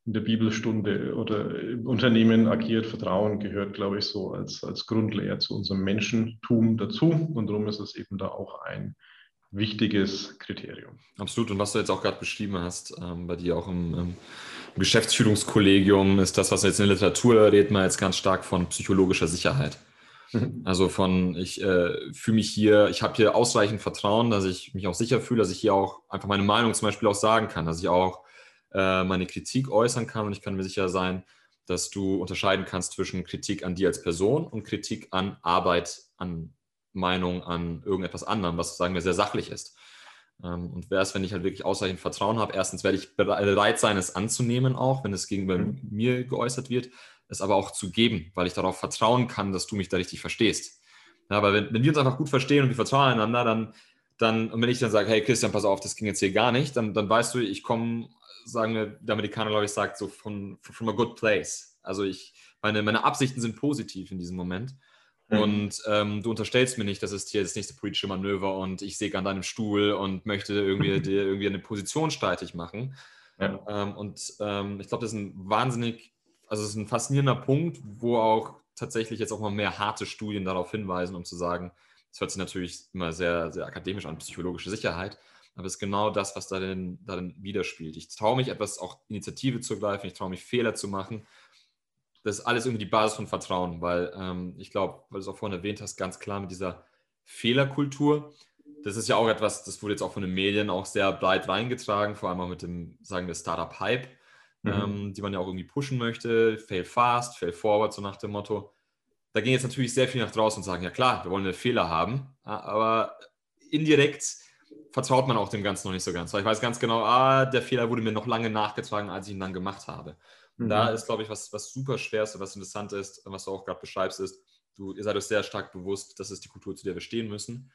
in der Bibelstunde oder im Unternehmen agiert, Vertrauen gehört, glaube ich, so als, als Grundlehre zu unserem Menschentum dazu. Und darum ist es eben da auch ein wichtiges Kriterium. Absolut. Und was du jetzt auch gerade beschrieben hast, ähm, bei dir auch im, im, Geschäftsführungskollegium, ist das, was jetzt in der Literatur redet, man jetzt ganz stark von psychologischer Sicherheit. Mhm. Also von, ich äh, fühle mich hier, ich habe hier ausreichend Vertrauen, dass ich mich auch sicher fühle, dass ich hier auch einfach meine Meinung zum Beispiel auch sagen kann, dass ich auch äh, meine Kritik äußern kann und ich kann mir sicher sein, dass du unterscheiden kannst zwischen Kritik an dir als Person und Kritik an Arbeit, an Meinung, an irgendetwas anderem, was sagen wir sehr sachlich ist. Ähm, und wäre es, wenn ich halt wirklich ausreichend Vertrauen habe, erstens werde ich bereit sein, es anzunehmen, auch wenn es gegenüber mhm. mir geäußert wird, es aber auch zu geben, weil ich darauf vertrauen kann, dass du mich da richtig verstehst. Ja, weil wenn, wenn wir uns einfach gut verstehen und wir vertrauen einander, dann, dann, und wenn ich dann sage, hey Christian, pass auf, das ging jetzt hier gar nicht, dann, dann weißt du, ich komme sagen wir, der Amerikaner, glaube ich, sagt so von from a good place. Also ich, meine, meine Absichten sind positiv in diesem Moment. Mhm. Und ähm, du unterstellst mir nicht, das ist hier das nächste politische Manöver und ich säge an deinem Stuhl und möchte irgendwie [laughs] dir irgendwie eine Position streitig machen. Ja. Ähm, und ähm, ich glaube, das ist ein wahnsinnig, also es ist ein faszinierender Punkt, wo auch tatsächlich jetzt auch mal mehr harte Studien darauf hinweisen, um zu sagen, das hört sich natürlich immer sehr, sehr akademisch an, psychologische Sicherheit aber es ist genau das, was darin, darin widerspielt. Ich traue mich, etwas auch Initiative zu greifen, ich traue mich, Fehler zu machen. Das ist alles irgendwie die Basis von Vertrauen, weil ähm, ich glaube, weil du es auch vorhin erwähnt hast, ganz klar mit dieser Fehlerkultur. Das ist ja auch etwas, das wurde jetzt auch von den Medien auch sehr breit reingetragen, vor allem auch mit dem, sagen wir, Startup-Hype, mhm. ähm, die man ja auch irgendwie pushen möchte. Fail fast, fail forward, so nach dem Motto. Da gehen jetzt natürlich sehr viele nach draußen und sagen, ja klar, wir wollen eine Fehler haben, aber indirekt vertraut man auch dem Ganzen noch nicht so ganz. Weil ich weiß ganz genau, ah, der Fehler wurde mir noch lange nachgetragen, als ich ihn dann gemacht habe. Und mhm. da ist, glaube ich, was, was super schwer ist und was interessant ist, was du auch gerade beschreibst, ist, du, ihr seid euch sehr stark bewusst, das ist die Kultur, zu der wir stehen müssen.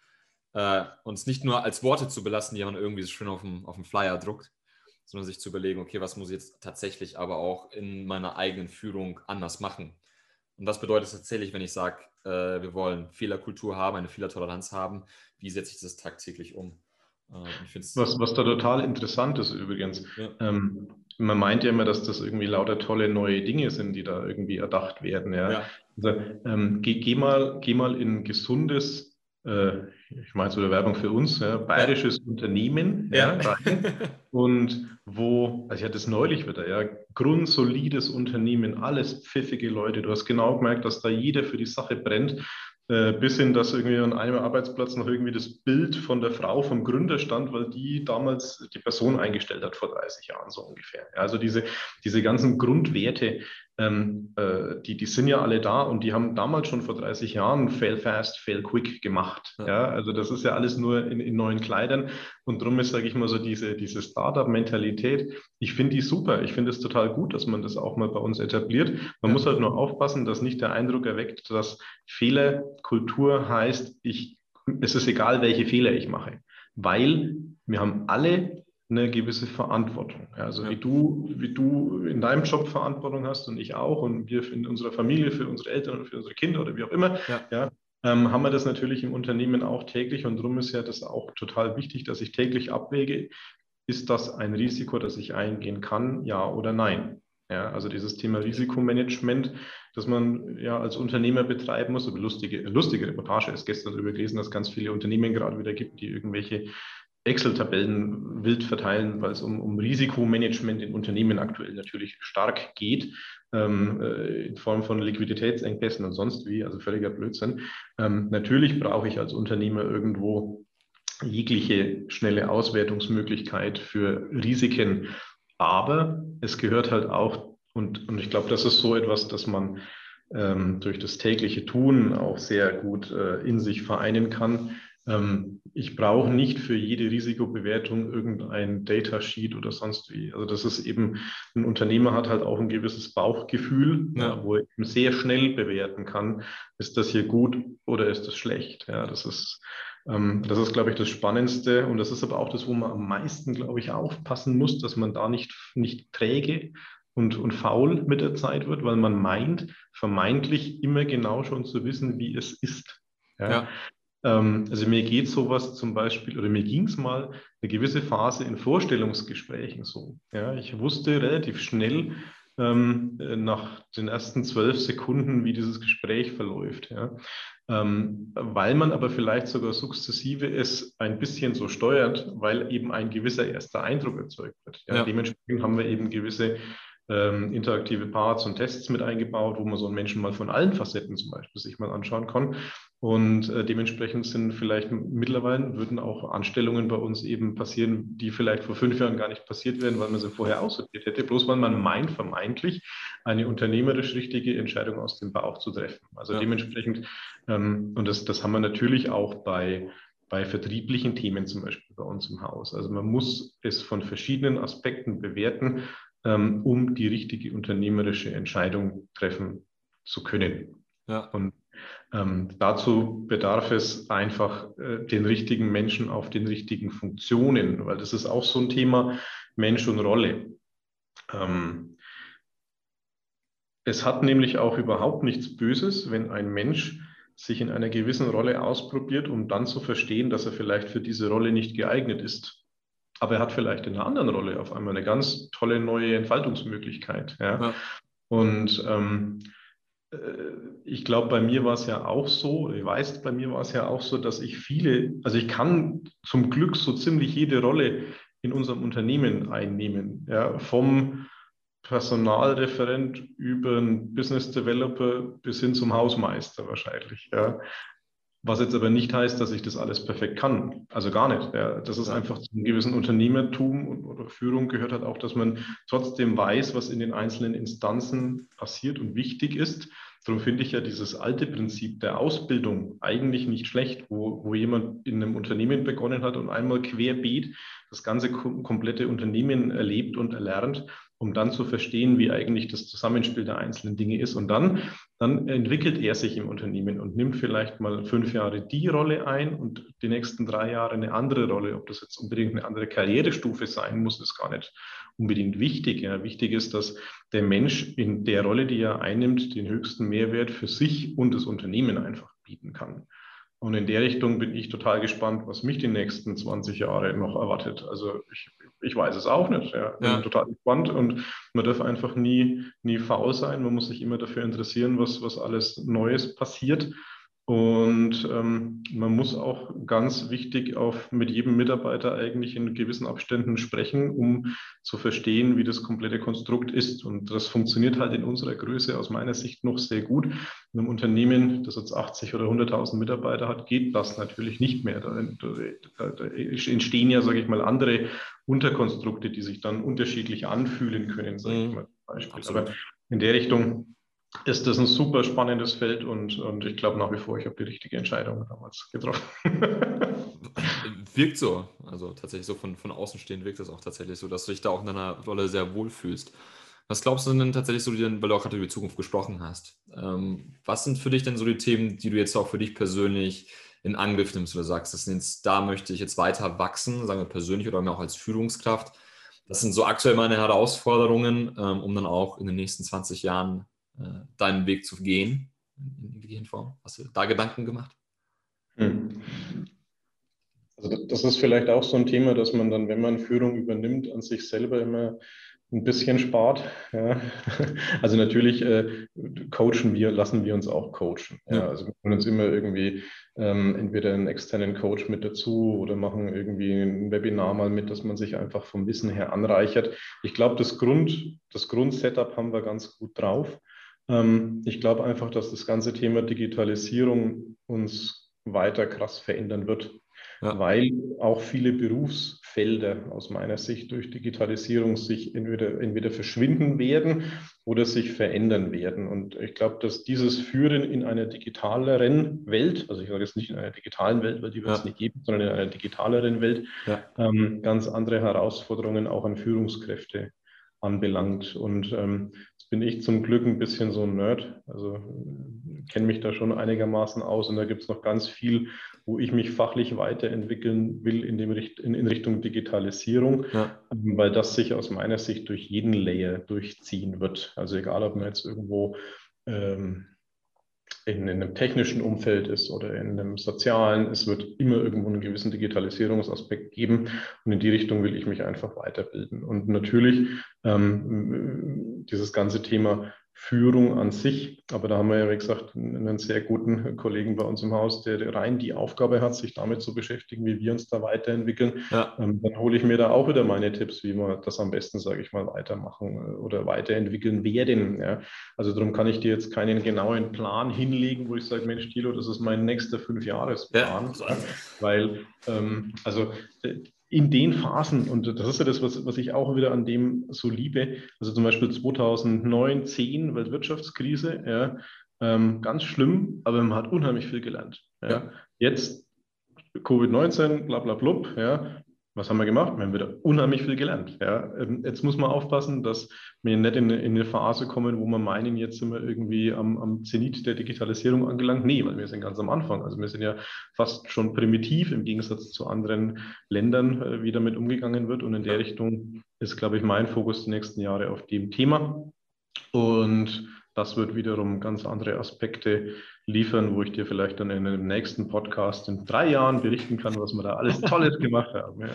Äh, uns nicht nur als Worte zu belassen, die man irgendwie so schön auf dem, auf dem Flyer druckt, sondern sich zu überlegen, okay, was muss ich jetzt tatsächlich aber auch in meiner eigenen Führung anders machen? Und das bedeutet tatsächlich, wenn ich sage, äh, wir wollen Fehlerkultur haben, eine Fehlertoleranz haben, wie setze ich das tagtäglich um? Äh, was, was da total interessant ist übrigens, ja. ähm, man meint ja immer, dass das irgendwie lauter tolle neue Dinge sind, die da irgendwie erdacht werden. Ja? ja. Also, ähm, geh, geh, mal, geh mal in gesundes, äh, ich meine so eine Werbung für uns, ja, bayerisches. Unternehmen ja. rein. [laughs] und wo, also ich hatte es neulich wieder, ja, grundsolides Unternehmen, alles pfiffige Leute. Du hast genau gemerkt, dass da jeder für die Sache brennt äh, bis hin, dass irgendwie an einem Arbeitsplatz noch irgendwie das Bild von der Frau vom Gründer stand, weil die damals die Person eingestellt hat vor 30 Jahren so ungefähr. Also diese, diese ganzen Grundwerte, ähm, äh, die, die sind ja alle da und die haben damals schon vor 30 Jahren Fail Fast, Fail Quick gemacht. Ja. ja also das ist ja alles nur in, in neuen Kleidern und darum ist, sage ich mal so, diese, diese Startup-Mentalität, ich finde die super. Ich finde es total gut, dass man das auch mal bei uns etabliert. Man ja. muss halt nur aufpassen, dass nicht der Eindruck erweckt, dass Fehlerkultur heißt, ich, es ist egal, welche Fehler ich mache, weil wir haben alle eine gewisse Verantwortung. Also ja. wie du, wie du in deinem Job Verantwortung hast und ich auch und wir in unserer Familie für unsere Eltern und für unsere Kinder oder wie auch immer, ja. ja ähm, haben wir das natürlich im Unternehmen auch täglich und darum ist ja das auch total wichtig, dass ich täglich abwäge, ist das ein Risiko, das ich eingehen kann, ja oder nein. Ja, also dieses Thema Risikomanagement, das man ja als Unternehmer betreiben muss. Eine lustige, lustige Reportage ist gestern darüber gelesen, dass es ganz viele Unternehmen gerade wieder gibt, die irgendwelche Excel-Tabellen wild verteilen, weil es um, um Risikomanagement in Unternehmen aktuell natürlich stark geht, ähm, äh, in Form von Liquiditätsengpässen und sonst wie, also völliger Blödsinn. Ähm, natürlich brauche ich als Unternehmer irgendwo jegliche schnelle Auswertungsmöglichkeit für Risiken, aber es gehört halt auch, und, und ich glaube, das ist so etwas, das man ähm, durch das tägliche Tun auch sehr gut äh, in sich vereinen kann ich brauche nicht für jede Risikobewertung irgendein Datasheet oder sonst wie. Also das ist eben, ein Unternehmer hat halt auch ein gewisses Bauchgefühl, ja. wo er eben sehr schnell bewerten kann, ist das hier gut oder ist das schlecht. Ja, das ist, ähm, das ist, glaube ich, das Spannendste und das ist aber auch das, wo man am meisten, glaube ich, aufpassen muss, dass man da nicht, nicht träge und, und faul mit der Zeit wird, weil man meint, vermeintlich immer genau schon zu wissen, wie es ist. Ja. ja. Ähm, also mir geht sowas zum Beispiel, oder mir ging es mal eine gewisse Phase in Vorstellungsgesprächen so. Ja, ich wusste relativ schnell ähm, nach den ersten zwölf Sekunden, wie dieses Gespräch verläuft. Ja. Ähm, weil man aber vielleicht sogar sukzessive es ein bisschen so steuert, weil eben ein gewisser erster Eindruck erzeugt wird. Ja. Ja. Dementsprechend haben wir eben gewisse ähm, interaktive Parts und Tests mit eingebaut, wo man so einen Menschen mal von allen Facetten zum Beispiel sich mal anschauen kann. Und äh, dementsprechend sind vielleicht mittlerweile würden auch Anstellungen bei uns eben passieren, die vielleicht vor fünf Jahren gar nicht passiert wären, weil man sie vorher aussortiert hätte, bloß weil man meint, vermeintlich eine unternehmerisch richtige Entscheidung aus dem Bauch zu treffen. Also ja. dementsprechend, ähm, und das, das haben wir natürlich auch bei, bei vertrieblichen Themen zum Beispiel bei uns im Haus. Also man muss es von verschiedenen Aspekten bewerten, ähm, um die richtige unternehmerische Entscheidung treffen zu können. Ja. Und ähm, dazu bedarf es einfach äh, den richtigen Menschen auf den richtigen Funktionen, weil das ist auch so ein Thema Mensch und Rolle. Ähm, es hat nämlich auch überhaupt nichts Böses, wenn ein Mensch sich in einer gewissen Rolle ausprobiert, um dann zu verstehen, dass er vielleicht für diese Rolle nicht geeignet ist. Aber er hat vielleicht in einer anderen Rolle auf einmal eine ganz tolle neue Entfaltungsmöglichkeit. Ja? ja. Und ähm, äh, ich glaube, bei mir war es ja auch so, ich weiß, bei mir war es ja auch so, dass ich viele, also ich kann zum Glück so ziemlich jede Rolle in unserem Unternehmen einnehmen. Ja, vom Personalreferent über einen Business Developer bis hin zum Hausmeister wahrscheinlich. Ja. Was jetzt aber nicht heißt, dass ich das alles perfekt kann. Also gar nicht. Ja. Das ist einfach zum gewissen Unternehmertum und, oder Führung gehört halt auch, dass man trotzdem weiß, was in den einzelnen Instanzen passiert und wichtig ist. Darum finde ich ja dieses alte Prinzip der Ausbildung eigentlich nicht schlecht, wo, wo jemand in einem Unternehmen begonnen hat und einmal querbeet das ganze komplette Unternehmen erlebt und erlernt um dann zu verstehen, wie eigentlich das Zusammenspiel der einzelnen Dinge ist. Und dann, dann entwickelt er sich im Unternehmen und nimmt vielleicht mal fünf Jahre die Rolle ein und die nächsten drei Jahre eine andere Rolle. Ob das jetzt unbedingt eine andere Karrierestufe sein muss, ist gar nicht unbedingt wichtig. Ja. Wichtig ist, dass der Mensch in der Rolle, die er einnimmt, den höchsten Mehrwert für sich und das Unternehmen einfach bieten kann. Und in der Richtung bin ich total gespannt, was mich die nächsten 20 Jahre noch erwartet. Also ich, ich weiß es auch nicht. Ja. Bin ja. total gespannt und man darf einfach nie, nie faul sein. Man muss sich immer dafür interessieren, was, was alles Neues passiert. Und ähm, man muss auch ganz wichtig auf mit jedem Mitarbeiter eigentlich in gewissen Abständen sprechen, um zu verstehen, wie das komplette Konstrukt ist. Und das funktioniert halt in unserer Größe aus meiner Sicht noch sehr gut. In einem Unternehmen, das jetzt 80 oder 100.000 Mitarbeiter hat, geht das natürlich nicht mehr. Da, da, da entstehen ja, sage ich mal, andere Unterkonstrukte, die sich dann unterschiedlich anfühlen können, sage ich mhm. mal. Beispiel. Aber in der Richtung ist das ein super spannendes Feld und, und ich glaube nach wie vor, ich habe die richtige Entscheidung damals getroffen. [laughs] wirkt so. Also tatsächlich so von, von außen stehend wirkt es auch tatsächlich so, dass du dich da auch in deiner Rolle sehr wohl fühlst. Was glaubst du denn tatsächlich so, weil du auch gerade über die Zukunft gesprochen hast? Ähm, was sind für dich denn so die Themen, die du jetzt auch für dich persönlich in Angriff nimmst oder sagst, das sind jetzt, da möchte ich jetzt weiter wachsen, sagen wir persönlich oder auch als Führungskraft? Das sind so aktuell meine Herausforderungen, ähm, um dann auch in den nächsten 20 Jahren deinen Weg zu gehen in die Form? Hast du da Gedanken gemacht? Hm. Also das ist vielleicht auch so ein Thema, dass man dann, wenn man Führung übernimmt, an sich selber immer ein bisschen spart. Ja. [laughs] Also natürlich äh, coachen wir, lassen wir uns auch coachen. Ja. Also wir können uns immer irgendwie ähm, entweder einen externen Coach mit dazu oder machen irgendwie ein Webinar mal mit, dass man sich einfach vom Wissen her anreichert. Ich glaube, das Grund, das Grundsetup haben wir ganz gut drauf. Ähm, ich glaube einfach, dass das ganze Thema Digitalisierung uns weiter krass verändern wird, ja. weil auch viele Berufsfelder aus meiner Sicht durch Digitalisierung sich entweder, entweder verschwinden werden oder sich verändern werden. Und ich glaube, dass dieses Führen in einer digitaleren Welt, also ich sage jetzt nicht in einer digitalen Welt, weil die wird es nicht geben, sondern in einer digitaleren Welt, ja. ähm, ganz andere Herausforderungen auch an Führungskräfte anbelangt. Und ähm, bin ich zum Glück ein bisschen so ein Nerd. Also kenne mich da schon einigermaßen aus und da gibt es noch ganz viel, wo ich mich fachlich weiterentwickeln will in, dem Richt in, in Richtung Digitalisierung, ja. weil das sich aus meiner Sicht durch jeden Layer durchziehen wird. Also egal, ob man jetzt irgendwo ähm, in, einem technischen Umfeld ist oder in einem sozialen. Es wird immer irgendwo einen gewissen Digitalisierungsaspekt geben und in die Richtung will ich mich einfach weiterbilden. Und natürlich ähm, dieses ganze Thema Führung an sich. Aber da haben wir ja, wie gesagt, einen sehr guten Kollegen bei uns im Haus, der rein die Aufgabe hat, sich damit zu beschäftigen, wie wir uns da weiterentwickeln. Ja. Ähm, dann hole ich mir da auch wieder meine Tipps, wie wir das am besten, sage ich mal, weitermachen äh, oder weiterentwickeln werden. Ja. Also darum kann ich dir jetzt keinen genauen Plan hinlegen, wo ich sage, Mensch, Thilo, das ist mein nächster Fünfjahresplan. Ja. Weil, ähm, also in den Phasen, und das ist ja das, was, was ich auch wieder an dem so liebe, also zum Beispiel 2009, 10 Weltwirtschaftskrise, ja, ähm, ganz schlimm, aber man hat unheimlich viel gelernt. Ja. ja. Jetzt Covid-19, bla bla blub, ja, was haben wir gemacht? Wir haben wieder unheimlich viel gelernt. Ja. Ähm, jetzt muss man aufpassen, dass wir nicht in, in, eine Phase kommen, wo wir meinen, jetzt sind wir irgendwie am, am Zenit der Digitalisierung angelangt. Nee, weil wir sind ganz am Anfang. Also wir sind ja fast schon primitiv im Gegensatz zu anderen Ländern, äh, wie damit umgegangen wird. Und in der Richtung ist, glaube ich, mein Fokus die nächsten Jahre auf dem Thema. Und das wird wiederum ganz andere Aspekte liefern, wo ich dir vielleicht dann in einem nächsten Podcast in drei Jahren berichten kann, was wir da alles Tolles [laughs] gemacht haben. Ja.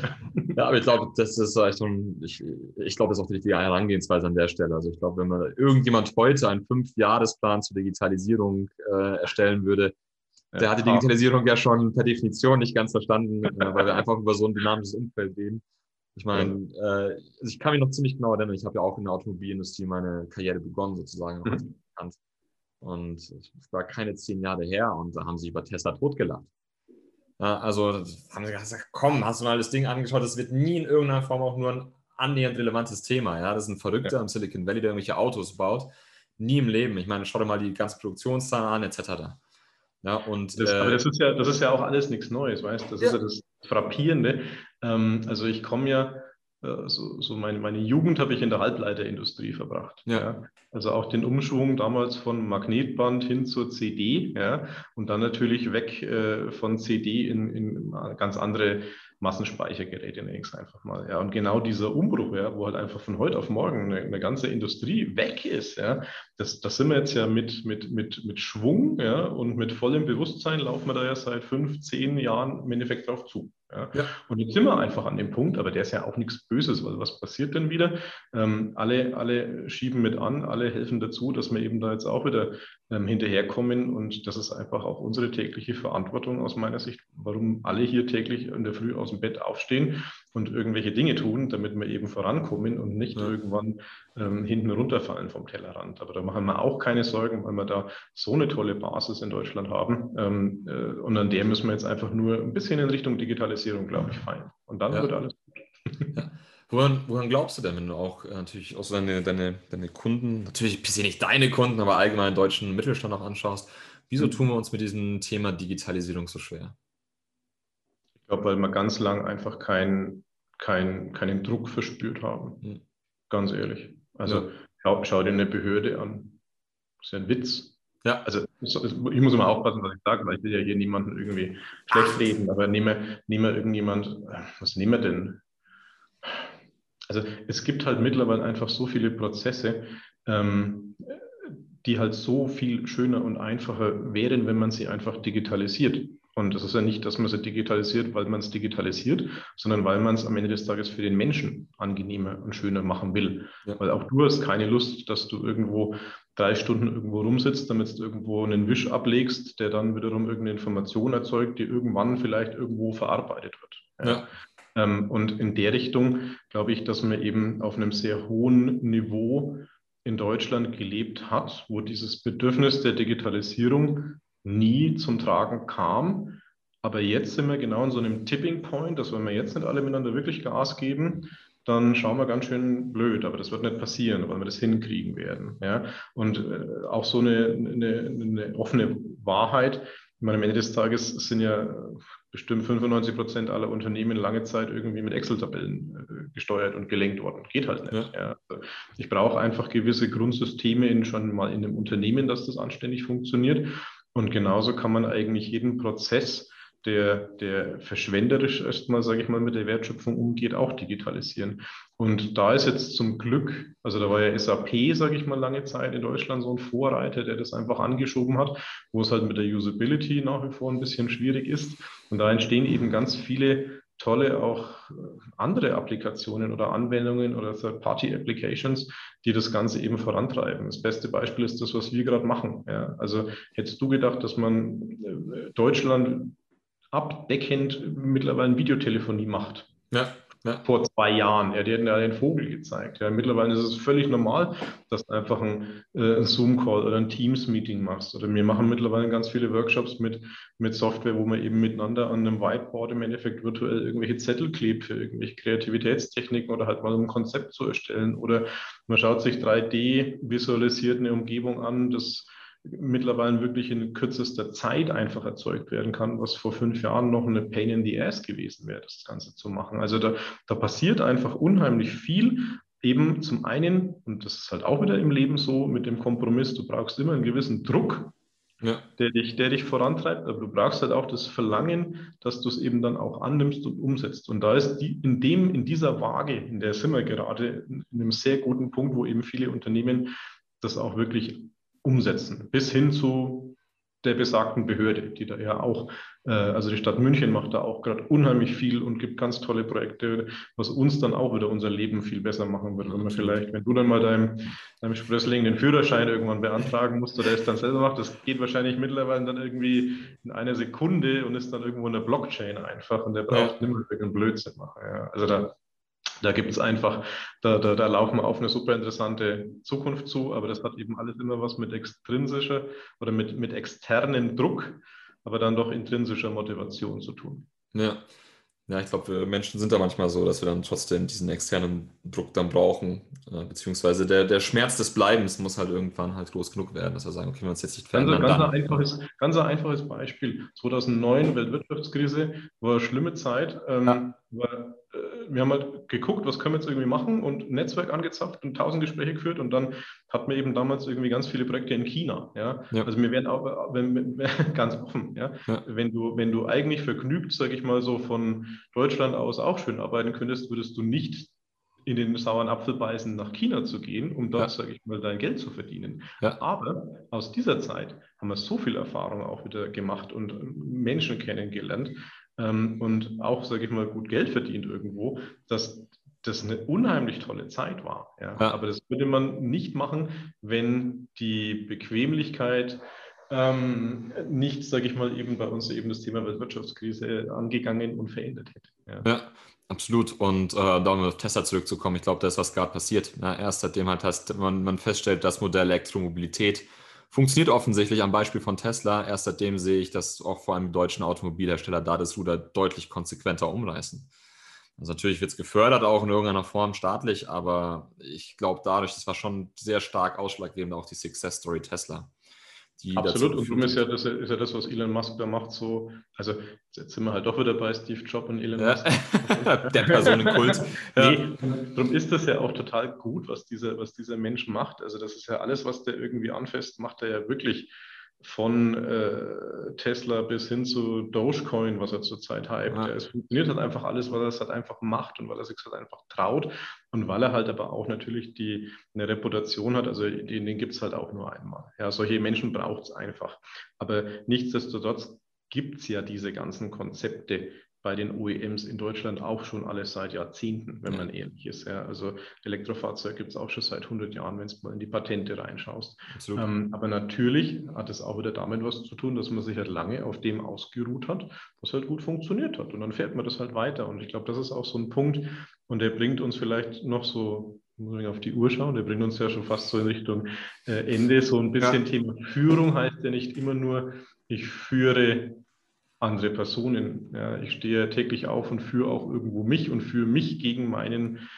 ja, aber ich glaube, das ist echt so ein, ich, ich glaube, das ist auch die richtige Herangehensweise an der Stelle. Also ich glaube, wenn man irgendjemand heute einen Fünfjahresplan zur Digitalisierung äh, erstellen würde, der hat die Digitalisierung ja schon per Definition nicht ganz verstanden, äh, weil wir einfach über so ein dynamisches Umfeld reden. Ich meine, äh, also ich kann mich noch ziemlich genau erinnern, ich habe ja auch in der Automobilindustrie meine Karriere begonnen, sozusagen. Mhm. Und es war keine zehn Jahre her und da haben sie über Tesla totgelacht. Also haben sie gesagt, komm, hast du mal das Ding angeschaut, das wird nie in irgendeiner Form auch nur ein annähernd relevantes Thema. Ja? Das ist ein Verrückter ja. im Silicon Valley, der irgendwelche Autos baut. Nie im Leben. Ich meine, schau dir mal die ganzen Produktionszahlen an, etc. Ja, und, das, äh, aber das ist, ja, das ist ja auch alles nichts Neues, weißt du? Das ja. ist ja das Frappierende. Ähm, also ich komme ja, äh, so, so meine, meine Jugend habe ich in der Halbleiterindustrie verbracht. Ja. ja. Also auch den Umschwung damals von Magnetband hin zur CD, ja, und dann natürlich weg äh, von CD in, in ganz andere Massenspeichergeräte, nenne ich es einfach mal. Ja. Und genau dieser Umbruch, ja, wo halt einfach von heute auf morgen eine, eine ganze Industrie weg ist, ja, das, das sind wir jetzt ja mit, mit, mit, mit Schwung ja, und mit vollem Bewusstsein laufen wir da ja seit fünf, zehn Jahren im Endeffekt drauf zu. Ja. ja. Und jetzt sind wir einfach an dem Punkt, aber der ist ja auch nichts Böses, weil was passiert denn wieder? Ähm, alle, alle schieben mit an, alle helfen dazu, dass wir eben da jetzt auch wieder ähm, hinterherkommen und das ist einfach auch unsere tägliche Verantwortung aus meiner Sicht, warum alle hier täglich in der Früh aus dem Bett aufstehen und irgendwelche Dinge tun, damit wir eben vorankommen und nicht ja. irgendwann ähm, hinten runterfallen vom Tellerrand. Aber da machen wir auch keine Sorgen, weil wir da so eine tolle Basis in Deutschland haben. Ähm, äh, und an der müssen wir jetzt einfach nur ein bisschen in Richtung Digitalisierung, glaube ich, fallen. Und dann ja. wird alles gut. [laughs] Ja. Woran, woran, glaubst du denn, wenn du auch äh, natürlich auch so deine, deine, deine Kunden, natürlich bisher nicht deine Kunden, aber allgemein deutschen Mittelstand auch anschaust, wieso mhm. tun wir uns mit diesem Thema Digitalisierung so schwer? Glaube, weil wir ganz lang einfach kein, kein, keinen Druck verspürt haben. Mhm. Ganz ehrlich. Also ja. schau, schau, dir eine Behörde an. Das ist ja ein Witz. Ja. Also ich muss immer aufpassen, was ich sage, weil ich will ja hier niemanden irgendwie schlecht reden, aber nehme, nehme irgendjemand, was nehmen wir denn? Also es gibt halt mittlerweile einfach so viele Prozesse, ähm, die halt so viel schöner und einfacher wären, wenn man sie einfach digitalisiert. Und das ist ja nicht, dass man es digitalisiert, weil man es digitalisiert, sondern weil man es am Ende des Tages für den Menschen angenehmer und schöner machen will. Ja. Weil auch du hast keine Lust, dass du irgendwo drei Stunden irgendwo rumsitzt, damit du irgendwo einen Wisch ablegst, der dann wiederum irgendeine Information erzeugt, die irgendwann vielleicht irgendwo verarbeitet wird. Ja. Ja. Ähm, und in der Richtung glaube ich, dass man eben auf einem sehr hohen Niveau in Deutschland gelebt hat, wo dieses Bedürfnis der Digitalisierung nie zum Tragen kam. Aber jetzt sind wir genau in so einem Tipping Point, dass wenn wir jetzt nicht alle miteinander wirklich Gas geben, dann schauen wir ganz schön blöd. Aber das wird nicht passieren, weil wir das hinkriegen werden. Ja? Und äh, auch so eine, eine, eine offene Wahrheit. Ich meine, am Ende des Tages sind ja bestimmt 95 Prozent aller Unternehmen lange Zeit irgendwie mit Excel-Tabellen äh, gesteuert und gelenkt worden. Geht halt nicht. Ja. Ja. Also ich brauche einfach gewisse Grundsysteme in, schon mal in einem Unternehmen, dass das anständig funktioniert. Und genauso kann man eigentlich jeden Prozess, der, der verschwenderisch erstmal, sage ich mal, mit der Wertschöpfung umgeht, auch digitalisieren. Und da ist jetzt zum Glück, also da war ja SAP, sage ich mal, lange Zeit in Deutschland so ein Vorreiter, der das einfach angeschoben hat, wo es halt mit der Usability nach wie vor ein bisschen schwierig ist. Und da entstehen eben ganz viele tolle auch äh, andere Applikationen oder Anwendungen oder Third-Party-Applications, die das Ganze eben vorantreiben. Das beste Beispiel ist das, was wir gerade machen. Ja, also hättest du gedacht, dass man äh, Deutschland abdeckend mittlerweile Videotelefonie macht? Ja ja. vor zwei Jahren. Ja, die hätten ja den Vogel gezeigt. Ja, mittlerweile ist es völlig normal, dass du einfach ein, äh, ein Zoom-Call oder ein Teams-Meeting machst. Oder wir machen mittlerweile ganz viele Workshops mit, mit Software, wo man eben miteinander an einem Whiteboard im Endeffekt virtuell irgendwelche Zettel klebt für irgendwelche Kreativitätstechniken oder halt mal um ein Konzept zu erstellen. Oder man schaut sich 3D visualisiert eine Umgebung an, das mittlerweile wirklich in kürzester Zeit einfach erzeugt werden kann, was vor fünf Jahren noch eine Pain in the Ass gewesen wäre, das Ganze zu machen. Also da, da passiert einfach unheimlich viel. Eben zum einen, und das ist halt auch wieder im Leben so mit dem Kompromiss, du brauchst immer einen gewissen Druck, ja. der, dich, der dich vorantreibt, aber du brauchst halt auch das Verlangen, dass du es eben dann auch annimmst und umsetzt. Und da ist die, in, dem, in dieser Waage, in der sind wir gerade in einem sehr guten Punkt, wo eben viele Unternehmen das auch wirklich umsetzen, bis hin zu der besagten Behörde, die da ja auch, äh, also die Stadt München macht da auch gerade unheimlich viel und gibt ganz tolle Projekte, was uns dann auch wieder unser Leben viel besser machen wird. Wenn man vielleicht, wenn du dann mal deinem, deinem Sprössling den Führerschein irgendwann beantragen musst oder es dann selber macht, das geht wahrscheinlich mittlerweile dann irgendwie in einer Sekunde und ist dann irgendwo in der Blockchain einfach und der braucht ja. nicht mehr irgendeinen Blödsinn machen. Ja. Also da da gibt es einfach, da, da, da laufen wir auf eine super interessante Zukunft zu, aber das hat eben alles immer was mit extrinsischer oder mit, mit externem Druck, aber dann doch intrinsischer Motivation zu tun. Ja. Ja, ich glaube, wir Menschen sind da manchmal so, dass wir dann trotzdem diesen externen Druck dann brauchen. Äh, beziehungsweise der, der Schmerz des Bleibens muss halt irgendwann halt groß genug werden, dass wir sagen, okay, wenn wir uns jetzt nicht verändern. Ganz, ganz, ein einfaches, ganz ein einfaches Beispiel. 2009, Weltwirtschaftskrise, war eine schlimme Zeit. Ähm, ja. War, äh, wir haben halt geguckt, was können wir jetzt irgendwie machen und ein Netzwerk angezapft und tausend Gespräche geführt und dann hatten wir eben damals irgendwie ganz viele Projekte in China. Ja? ja. Also wir werden auch wenn, [laughs] ganz offen, ja? ja? Wenn, du, wenn du eigentlich vergnügt, sage ich mal so, von Deutschland aus auch schön arbeiten könntest, würdest du nicht in den sauren Apfel beißen, nach China zu gehen, um dort, ja. sage ich mal, dein Geld zu verdienen. Ja. Aber aus dieser Zeit haben wir so viel Erfahrung auch wieder gemacht und Menschen kennengelernt ähm, und auch, sage ich mal, gut Geld verdient irgendwo, dass das eine unheimlich tolle Zeit war. Ja. ja. Aber das würde man nicht machen, wenn die Bequemlichkeit ähm, nicht, sage ich mal, eben bei uns eben das Thema Weltwirtschaftskrise angegangen und verändert hätte. Ja. ja. Absolut. Und äh, da um auf Tesla zurückzukommen, ich glaube, das ist was gerade passiert. Ne? Erst seitdem halt heißt, man, man feststellt, das Modell Elektromobilität funktioniert offensichtlich am Beispiel von Tesla. Erst seitdem sehe ich, dass auch vor allem deutschen Automobilhersteller da das Ruder deutlich konsequenter umreißen. Also natürlich wird es gefördert, auch in irgendeiner Form staatlich, aber ich glaube dadurch, das war schon sehr stark ausschlaggebend, auch die Success Story Tesla. Absolut, und darum ist ja, das, ist ja das, was Elon Musk da macht, so, also jetzt sind wir halt doch wieder bei Steve Jobs und Elon Musk. [laughs] Der Personenkult. [laughs] ja. nee, darum ist das ja auch total gut, was dieser, was dieser Mensch macht. Also das ist ja alles, was der irgendwie anfasst, macht er ja wirklich von äh, Tesla bis hin zu Dogecoin, was er zurzeit hypt. Ja. Es funktioniert halt einfach alles, weil er es halt einfach macht und weil er sich halt einfach traut und weil er halt aber auch natürlich die, eine Reputation hat. Also den, den gibt es halt auch nur einmal. Ja, solche Menschen braucht es einfach. Aber nichtsdestotrotz gibt es ja diese ganzen Konzepte, bei den OEMs in Deutschland auch schon alles seit Jahrzehnten, wenn man ehrlich ist. Ja. Also Elektrofahrzeug gibt es auch schon seit 100 Jahren, wenn du mal in die Patente reinschaust. Ähm, aber natürlich hat es auch wieder damit was zu tun, dass man sich halt lange auf dem ausgeruht hat, was halt gut funktioniert hat. Und dann fährt man das halt weiter. Und ich glaube, das ist auch so ein Punkt, und der bringt uns vielleicht noch so muss ich auf die Uhr schauen, der bringt uns ja schon fast so in Richtung äh, Ende. So ein bisschen ja. Thema Führung heißt ja nicht immer nur, ich führe andere Personen. Ja, ich stehe täglich auf und führe auch irgendwo mich und führe mich gegen meinen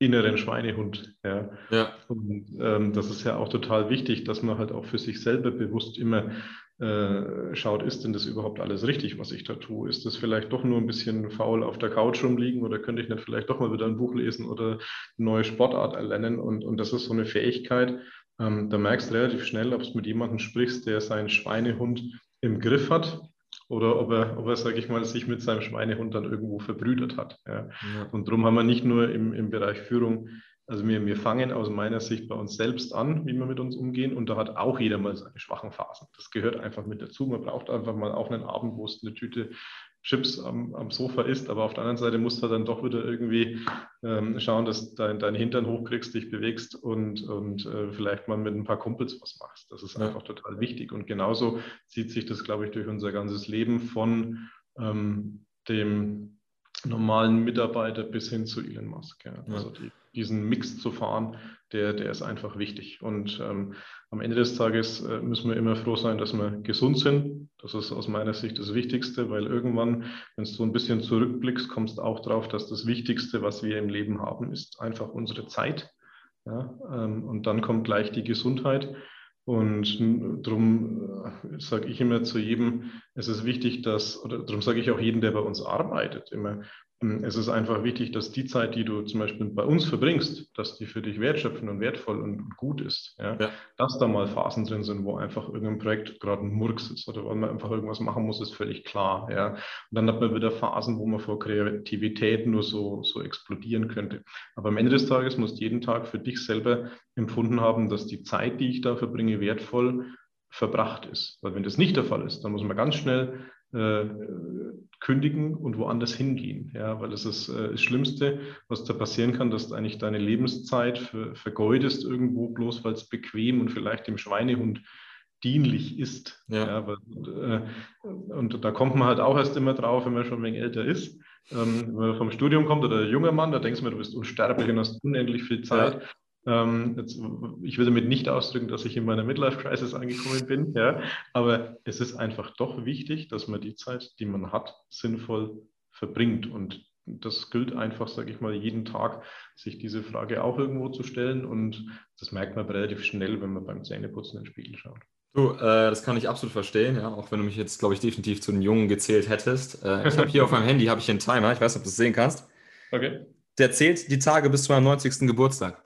inneren Schweinehund. Ja. ja. Und ähm, das ist ja auch total wichtig, dass man halt auch für sich selber bewusst immer äh, schaut, ist denn das überhaupt alles richtig, was ich da tue? Ist das vielleicht doch nur ein bisschen faul auf der Couch rumliegen oder könnte ich nicht vielleicht doch mal wieder ein Buch lesen oder eine neue Sportart erlernen? Und, und das ist so eine Fähigkeit, ähm, da merkst du relativ schnell, ob du mit jemandem sprichst, der seinen Schweinehund im Griff hat oder ob er, ob er sage ich mal, sich mit seinem Schweinehund dann irgendwo verbrüdert hat. Ja. Ja. Und darum haben wir nicht nur im, im Bereich Führung, also wir, wir fangen aus meiner Sicht bei uns selbst an, wie wir mit uns umgehen und da hat auch jeder mal seine schwachen Phasen. Das gehört einfach mit dazu. Man braucht einfach mal auch einen Abend, wo es eine Tüte Chips am, am Sofa isst, aber auf der anderen Seite musst du dann doch wieder irgendwie ähm, schauen, dass du dein, deinen Hintern hochkriegst, dich bewegst und, und äh, vielleicht mal mit ein paar Kumpels was machst. Das ist ja. einfach total wichtig. Und genauso zieht sich das, glaube ich, durch unser ganzes Leben von ähm, dem normalen Mitarbeiter bis hin zu Elon Musk. Ja. Also die, diesen Mix zu fahren, der, der ist einfach wichtig. Und ähm, am Ende des Tages äh, müssen wir immer froh sein, dass wir gesund sind. Das ist aus meiner Sicht das Wichtigste, weil irgendwann, wenn du so ein bisschen zurückblickst, kommst du auch drauf, dass das Wichtigste, was wir im Leben haben, ist einfach unsere Zeit. Ja? Ähm, und dann kommt gleich die Gesundheit. Und darum äh, sage ich immer zu jedem, es ist wichtig, dass, oder darum sage ich auch jedem, der bei uns arbeitet, immer, ähm, es ist einfach wichtig, dass die Zeit, die du zum Beispiel bei uns verbringst, dass die für dich wertschöpfend und wertvoll und gut ist. Ja? ja. Dass da mal Phasen drin sind, wo einfach irgendein Projekt gerade ein Murks ist oder wo man einfach irgendwas machen muss, ist völlig klar. Ja? Und dann hat man wieder Phasen, wo man vor Kreativität nur so, so explodieren könnte. Aber am Ende des Tages musst du jeden Tag für dich selber empfunden haben, dass die Zeit, die ich da verbringe, wertvoll verbracht ist. Weil wenn das nicht der Fall ist, dann muss man ganz schnell äh, kündigen und woanders hingehen. Ja, weil das ist äh, das Schlimmste, was da passieren kann, dass du eigentlich deine Lebenszeit für, vergeudest irgendwo bloß, weil es bequem und vielleicht dem Schweinehund dienlich ist. Ja. ja weil, äh, und da kommt man halt auch erst immer drauf, wenn man schon ein wenig älter ist. Ähm, wenn man vom Studium kommt oder ein junger Mann, da denkst du mir, du bist unsterblich und hast unendlich viel Zeit. Ja. Ähm, jetzt, ich will damit nicht ausdrücken, dass ich in meiner Midlife-Crisis angekommen bin, ja, aber es ist einfach doch wichtig, dass man die Zeit, die man hat, sinnvoll verbringt. Und das gilt einfach, sage ich mal, jeden Tag, sich diese Frage auch irgendwo zu stellen. Und das merkt man relativ schnell, wenn man beim Zähneputzen in den Spiegel schaut. Du, äh, das kann ich absolut verstehen, ja, auch wenn du mich jetzt, glaube ich, definitiv zu den Jungen gezählt hättest. Äh, ich habe hier auf meinem Handy habe ich einen Timer, ich weiß nicht, ob du es sehen kannst. Okay. der zählt die Tage bis zu meinem 90. Geburtstag.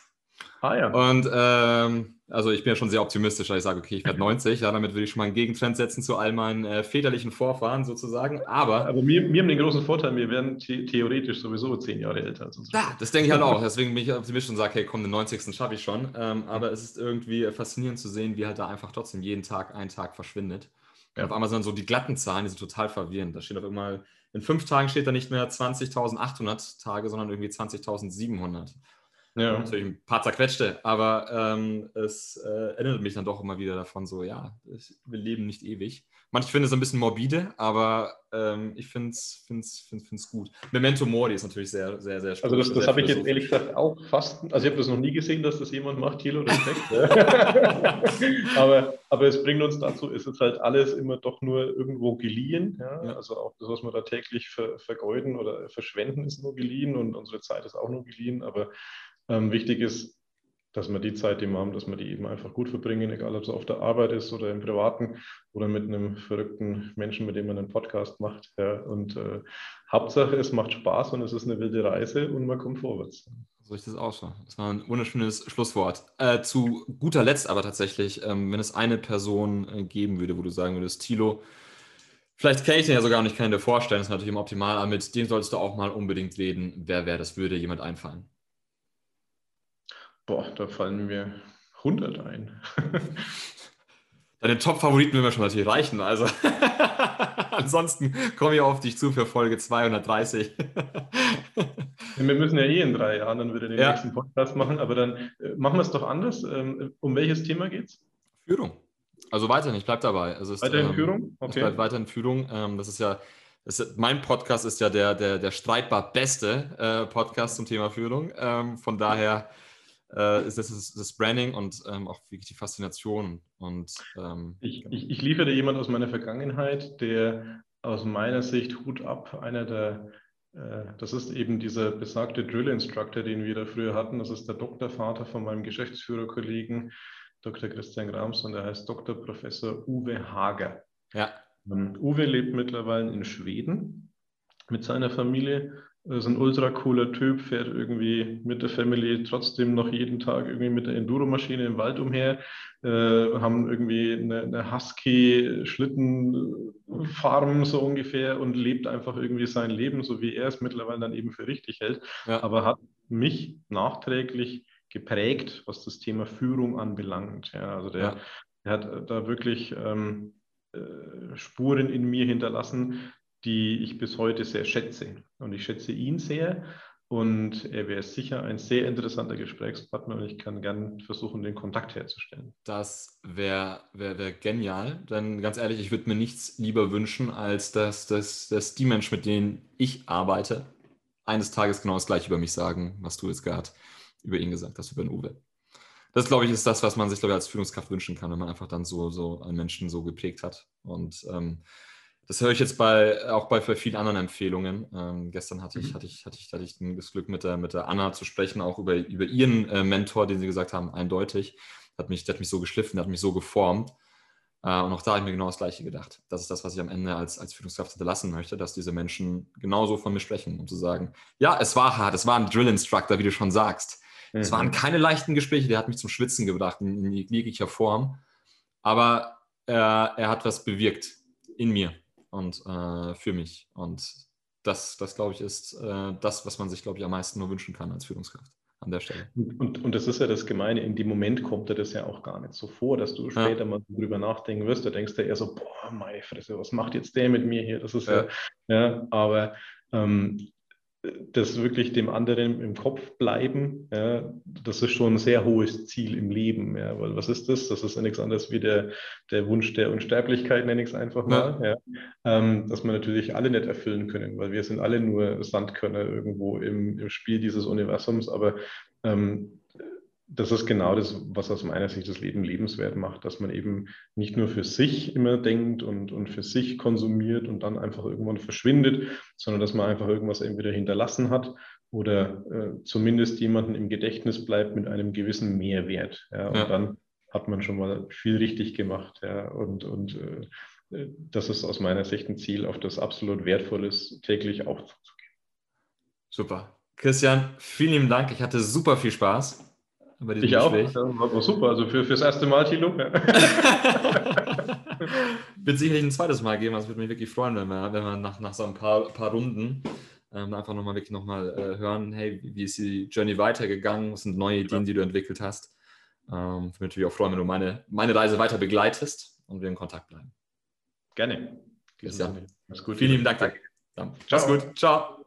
Ah ja. Und ähm, also ich bin ja schon sehr optimistisch, weil ich sage, okay, ich werde 90, ja, damit würde ich schon mal einen Gegentrend setzen zu all meinen äh, väterlichen Vorfahren sozusagen. Aber, Aber wir, wir haben den großen Vorteil, wir werden the theoretisch sowieso zehn Jahre älter als unsere Ja, das denke ich halt auch. Deswegen bin ich optimistisch und sage, hey, komm, den 90. schaffe ich schon. Ähm, aber es ist irgendwie faszinierend zu sehen, wie halt da einfach trotzdem jeden Tag ein Tag verschwindet. Ja. auf einmal sind so die glatten Zahlen, die sind total verwirrend. Da steht auf einmal, in fünf Tagen steht da nicht mehr 20.800 Tage, sondern irgendwie 20.700. Ja. Natürlich ein paar zerquetschte, aber ähm, es äh, erinnert mich dann doch immer wieder davon, so, ja, wir leben nicht ewig. Manche finden es ein bisschen morbide, aber ähm, ich finde es find's, find's, find's gut. Memento Mori ist natürlich sehr, sehr, sehr spannend. Also das, das habe ich jetzt ehrlich gesagt auch fast, also ich habe das noch nie gesehen, dass das jemand macht, Thilo, Respekt. [laughs] aber, aber es bringt uns dazu, es ist halt alles immer doch nur irgendwo geliehen. Ja? ja. Also auch das, was wir da täglich ver, vergeuden oder verschwenden, ist nur geliehen und unsere Zeit ist auch nur geliehen, aber ähm, wichtig ist, dass wir die Zeit, die wir haben, dass wir die eben einfach gut verbringen, egal ob es auf der Arbeit ist oder im Privaten oder mit einem verrückten Menschen, mit dem man einen Podcast macht. Ja. Und äh, Hauptsache, es macht Spaß und es ist eine wilde Reise und man kommt vorwärts. So ist das auch so. Das war ein wunderschönes Schlusswort. Äh, zu guter Letzt aber tatsächlich, ähm, wenn es eine Person äh, geben würde, wo du sagen würdest, Tilo, vielleicht kenne ich den ja sogar nicht, kann ich dir vorstellen, das ist natürlich immer optimal, aber mit dem solltest du auch mal unbedingt reden. Wer wäre das? Würde jemand einfallen? Boah, da fallen mir 100 ein. [laughs] Deine Top-Favoriten würden wir schon natürlich reichen. Also [laughs] ansonsten komme ich auf dich zu für Folge 230. [laughs] wir müssen ja eh in drei Jahren dann wieder den ja. nächsten Podcast machen, aber dann äh, machen wir es doch anders. Ähm, um welches Thema geht es? Führung. Also weiterhin, ich bleibe dabei. Also es, weiterhin ähm, Führung? Okay. Es bleibt weiterhin Führung. Ähm, das ist ja, das ist, mein Podcast ist ja der, der, der streitbar beste äh, Podcast zum Thema Führung. Ähm, von daher äh, ist das, das Branding und ähm, auch wirklich die Faszination. Und, ähm, ich, ich, ich liefere jemand aus meiner Vergangenheit, der aus meiner Sicht Hut ab, einer der, äh, das ist eben dieser besagte Drill Instructor, den wir da früher hatten. Das ist der Doktorvater von meinem Geschäftsführerkollegen Dr. Christian Grams und er heißt Dr. Professor Uwe Hager. Ja. Ähm, Uwe lebt mittlerweile in Schweden mit seiner Familie ist ein ultra cooler Typ, fährt irgendwie mit der Family trotzdem noch jeden Tag irgendwie mit der Enduro-Maschine im Wald umher, äh, haben irgendwie eine, eine Husky-Schlittenfarm so ungefähr und lebt einfach irgendwie sein Leben, so wie er es mittlerweile dann eben für richtig hält. Ja. Aber hat mich nachträglich geprägt, was das Thema Führung anbelangt. Ja, also der, ja. der hat da wirklich ähm, äh, Spuren in mir hinterlassen, die ich bis heute sehr schätze. Und ich schätze ihn sehr. Und er wäre sicher ein sehr interessanter Gesprächspartner und ich kann gern versuchen, den Kontakt herzustellen. Das wäre wär, wär genial, denn ganz ehrlich, ich würde mir nichts lieber wünschen, als dass, dass, dass die Menschen, mit denen ich arbeite, eines Tages genau das gleiche über mich sagen, was du jetzt gerade über ihn gesagt hast, über den Uwe. Das, glaube ich, ist das, was man sich, glaube ich, als Führungskraft wünschen kann, wenn man einfach dann so, so einen Menschen so geprägt hat. Und ähm, das höre ich jetzt bei, auch bei vielen anderen Empfehlungen. Ähm, gestern hatte ich, mhm. hatte ich, hatte ich, hatte ich das Glück, mit der, mit der Anna zu sprechen, auch über, über ihren äh, Mentor, den sie gesagt haben, eindeutig. Hat mich, der hat mich so geschliffen, der hat mich so geformt. Äh, und auch da habe ich mir genau das Gleiche gedacht. Das ist das, was ich am Ende als, als Führungskraft hinterlassen möchte, dass diese Menschen genauso von mir sprechen, um zu sagen, ja, es war hart, es war ein Drill-Instructor, wie du schon sagst. Mhm. Es waren keine leichten Gespräche, der hat mich zum Schwitzen gebracht in, in jeglicher Form. Aber äh, er hat was bewirkt in mir und äh, für mich. Und das, das glaube ich, ist äh, das, was man sich, glaube ich, am meisten nur wünschen kann als Führungskraft an der Stelle. Und, und, das ist ja das Gemeine, in dem Moment kommt dir das ja auch gar nicht so vor, dass du später ja. mal drüber nachdenken wirst. Da denkst du eher so, boah, meine Fresse, was macht jetzt der mit mir hier? Das ist ja, ja, ja aber ähm, das wirklich dem anderen im Kopf bleiben, ja, das ist schon ein sehr hohes Ziel im Leben. Ja, weil was ist das? Das ist ja nichts anderes wie der, der Wunsch der Unsterblichkeit, nenne ich es einfach mal. Ja. ja ähm, dass wir natürlich alle nicht erfüllen können, weil wir sind alle nur Sandkörner irgendwo im, im Spiel dieses Universums. Aber ähm, das ist genau das, was aus meiner Sicht das Leben lebenswert macht, dass man eben nicht nur für sich immer denkt und, und für sich konsumiert und dann einfach irgendwann verschwindet, sondern dass man einfach irgendwas entweder hinterlassen hat oder äh, zumindest jemanden im Gedächtnis bleibt mit einem gewissen Mehrwert. Ja, und ja. dann hat man schon mal viel richtig gemacht. Ja, und und äh, das ist aus meiner Sicht ein Ziel, auf das absolut wertvoll ist, täglich auch zuzugehen. Super. Christian, vielen lieben Dank. Ich hatte super viel Spaß bei diesem ich Gespräch. auch. Das super. Also für, fürs erste Mal, Thilo. Ja. [laughs] Wird sicherlich ein zweites Mal geben. Das würde mich wirklich freuen, wenn wir, wenn wir nach, nach so ein paar, paar Runden ähm, einfach nochmal wirklich nochmal äh, hören, hey, wie ist die Journey weitergegangen? Was sind neue Ideen, die du entwickelt hast? Ähm, ich würde mich natürlich auch freuen, wenn du meine, meine Reise weiter begleitest und wir in Kontakt bleiben. Gerne. Christian. Vielen lieben Dank. Dank. Mach's gut. Ciao.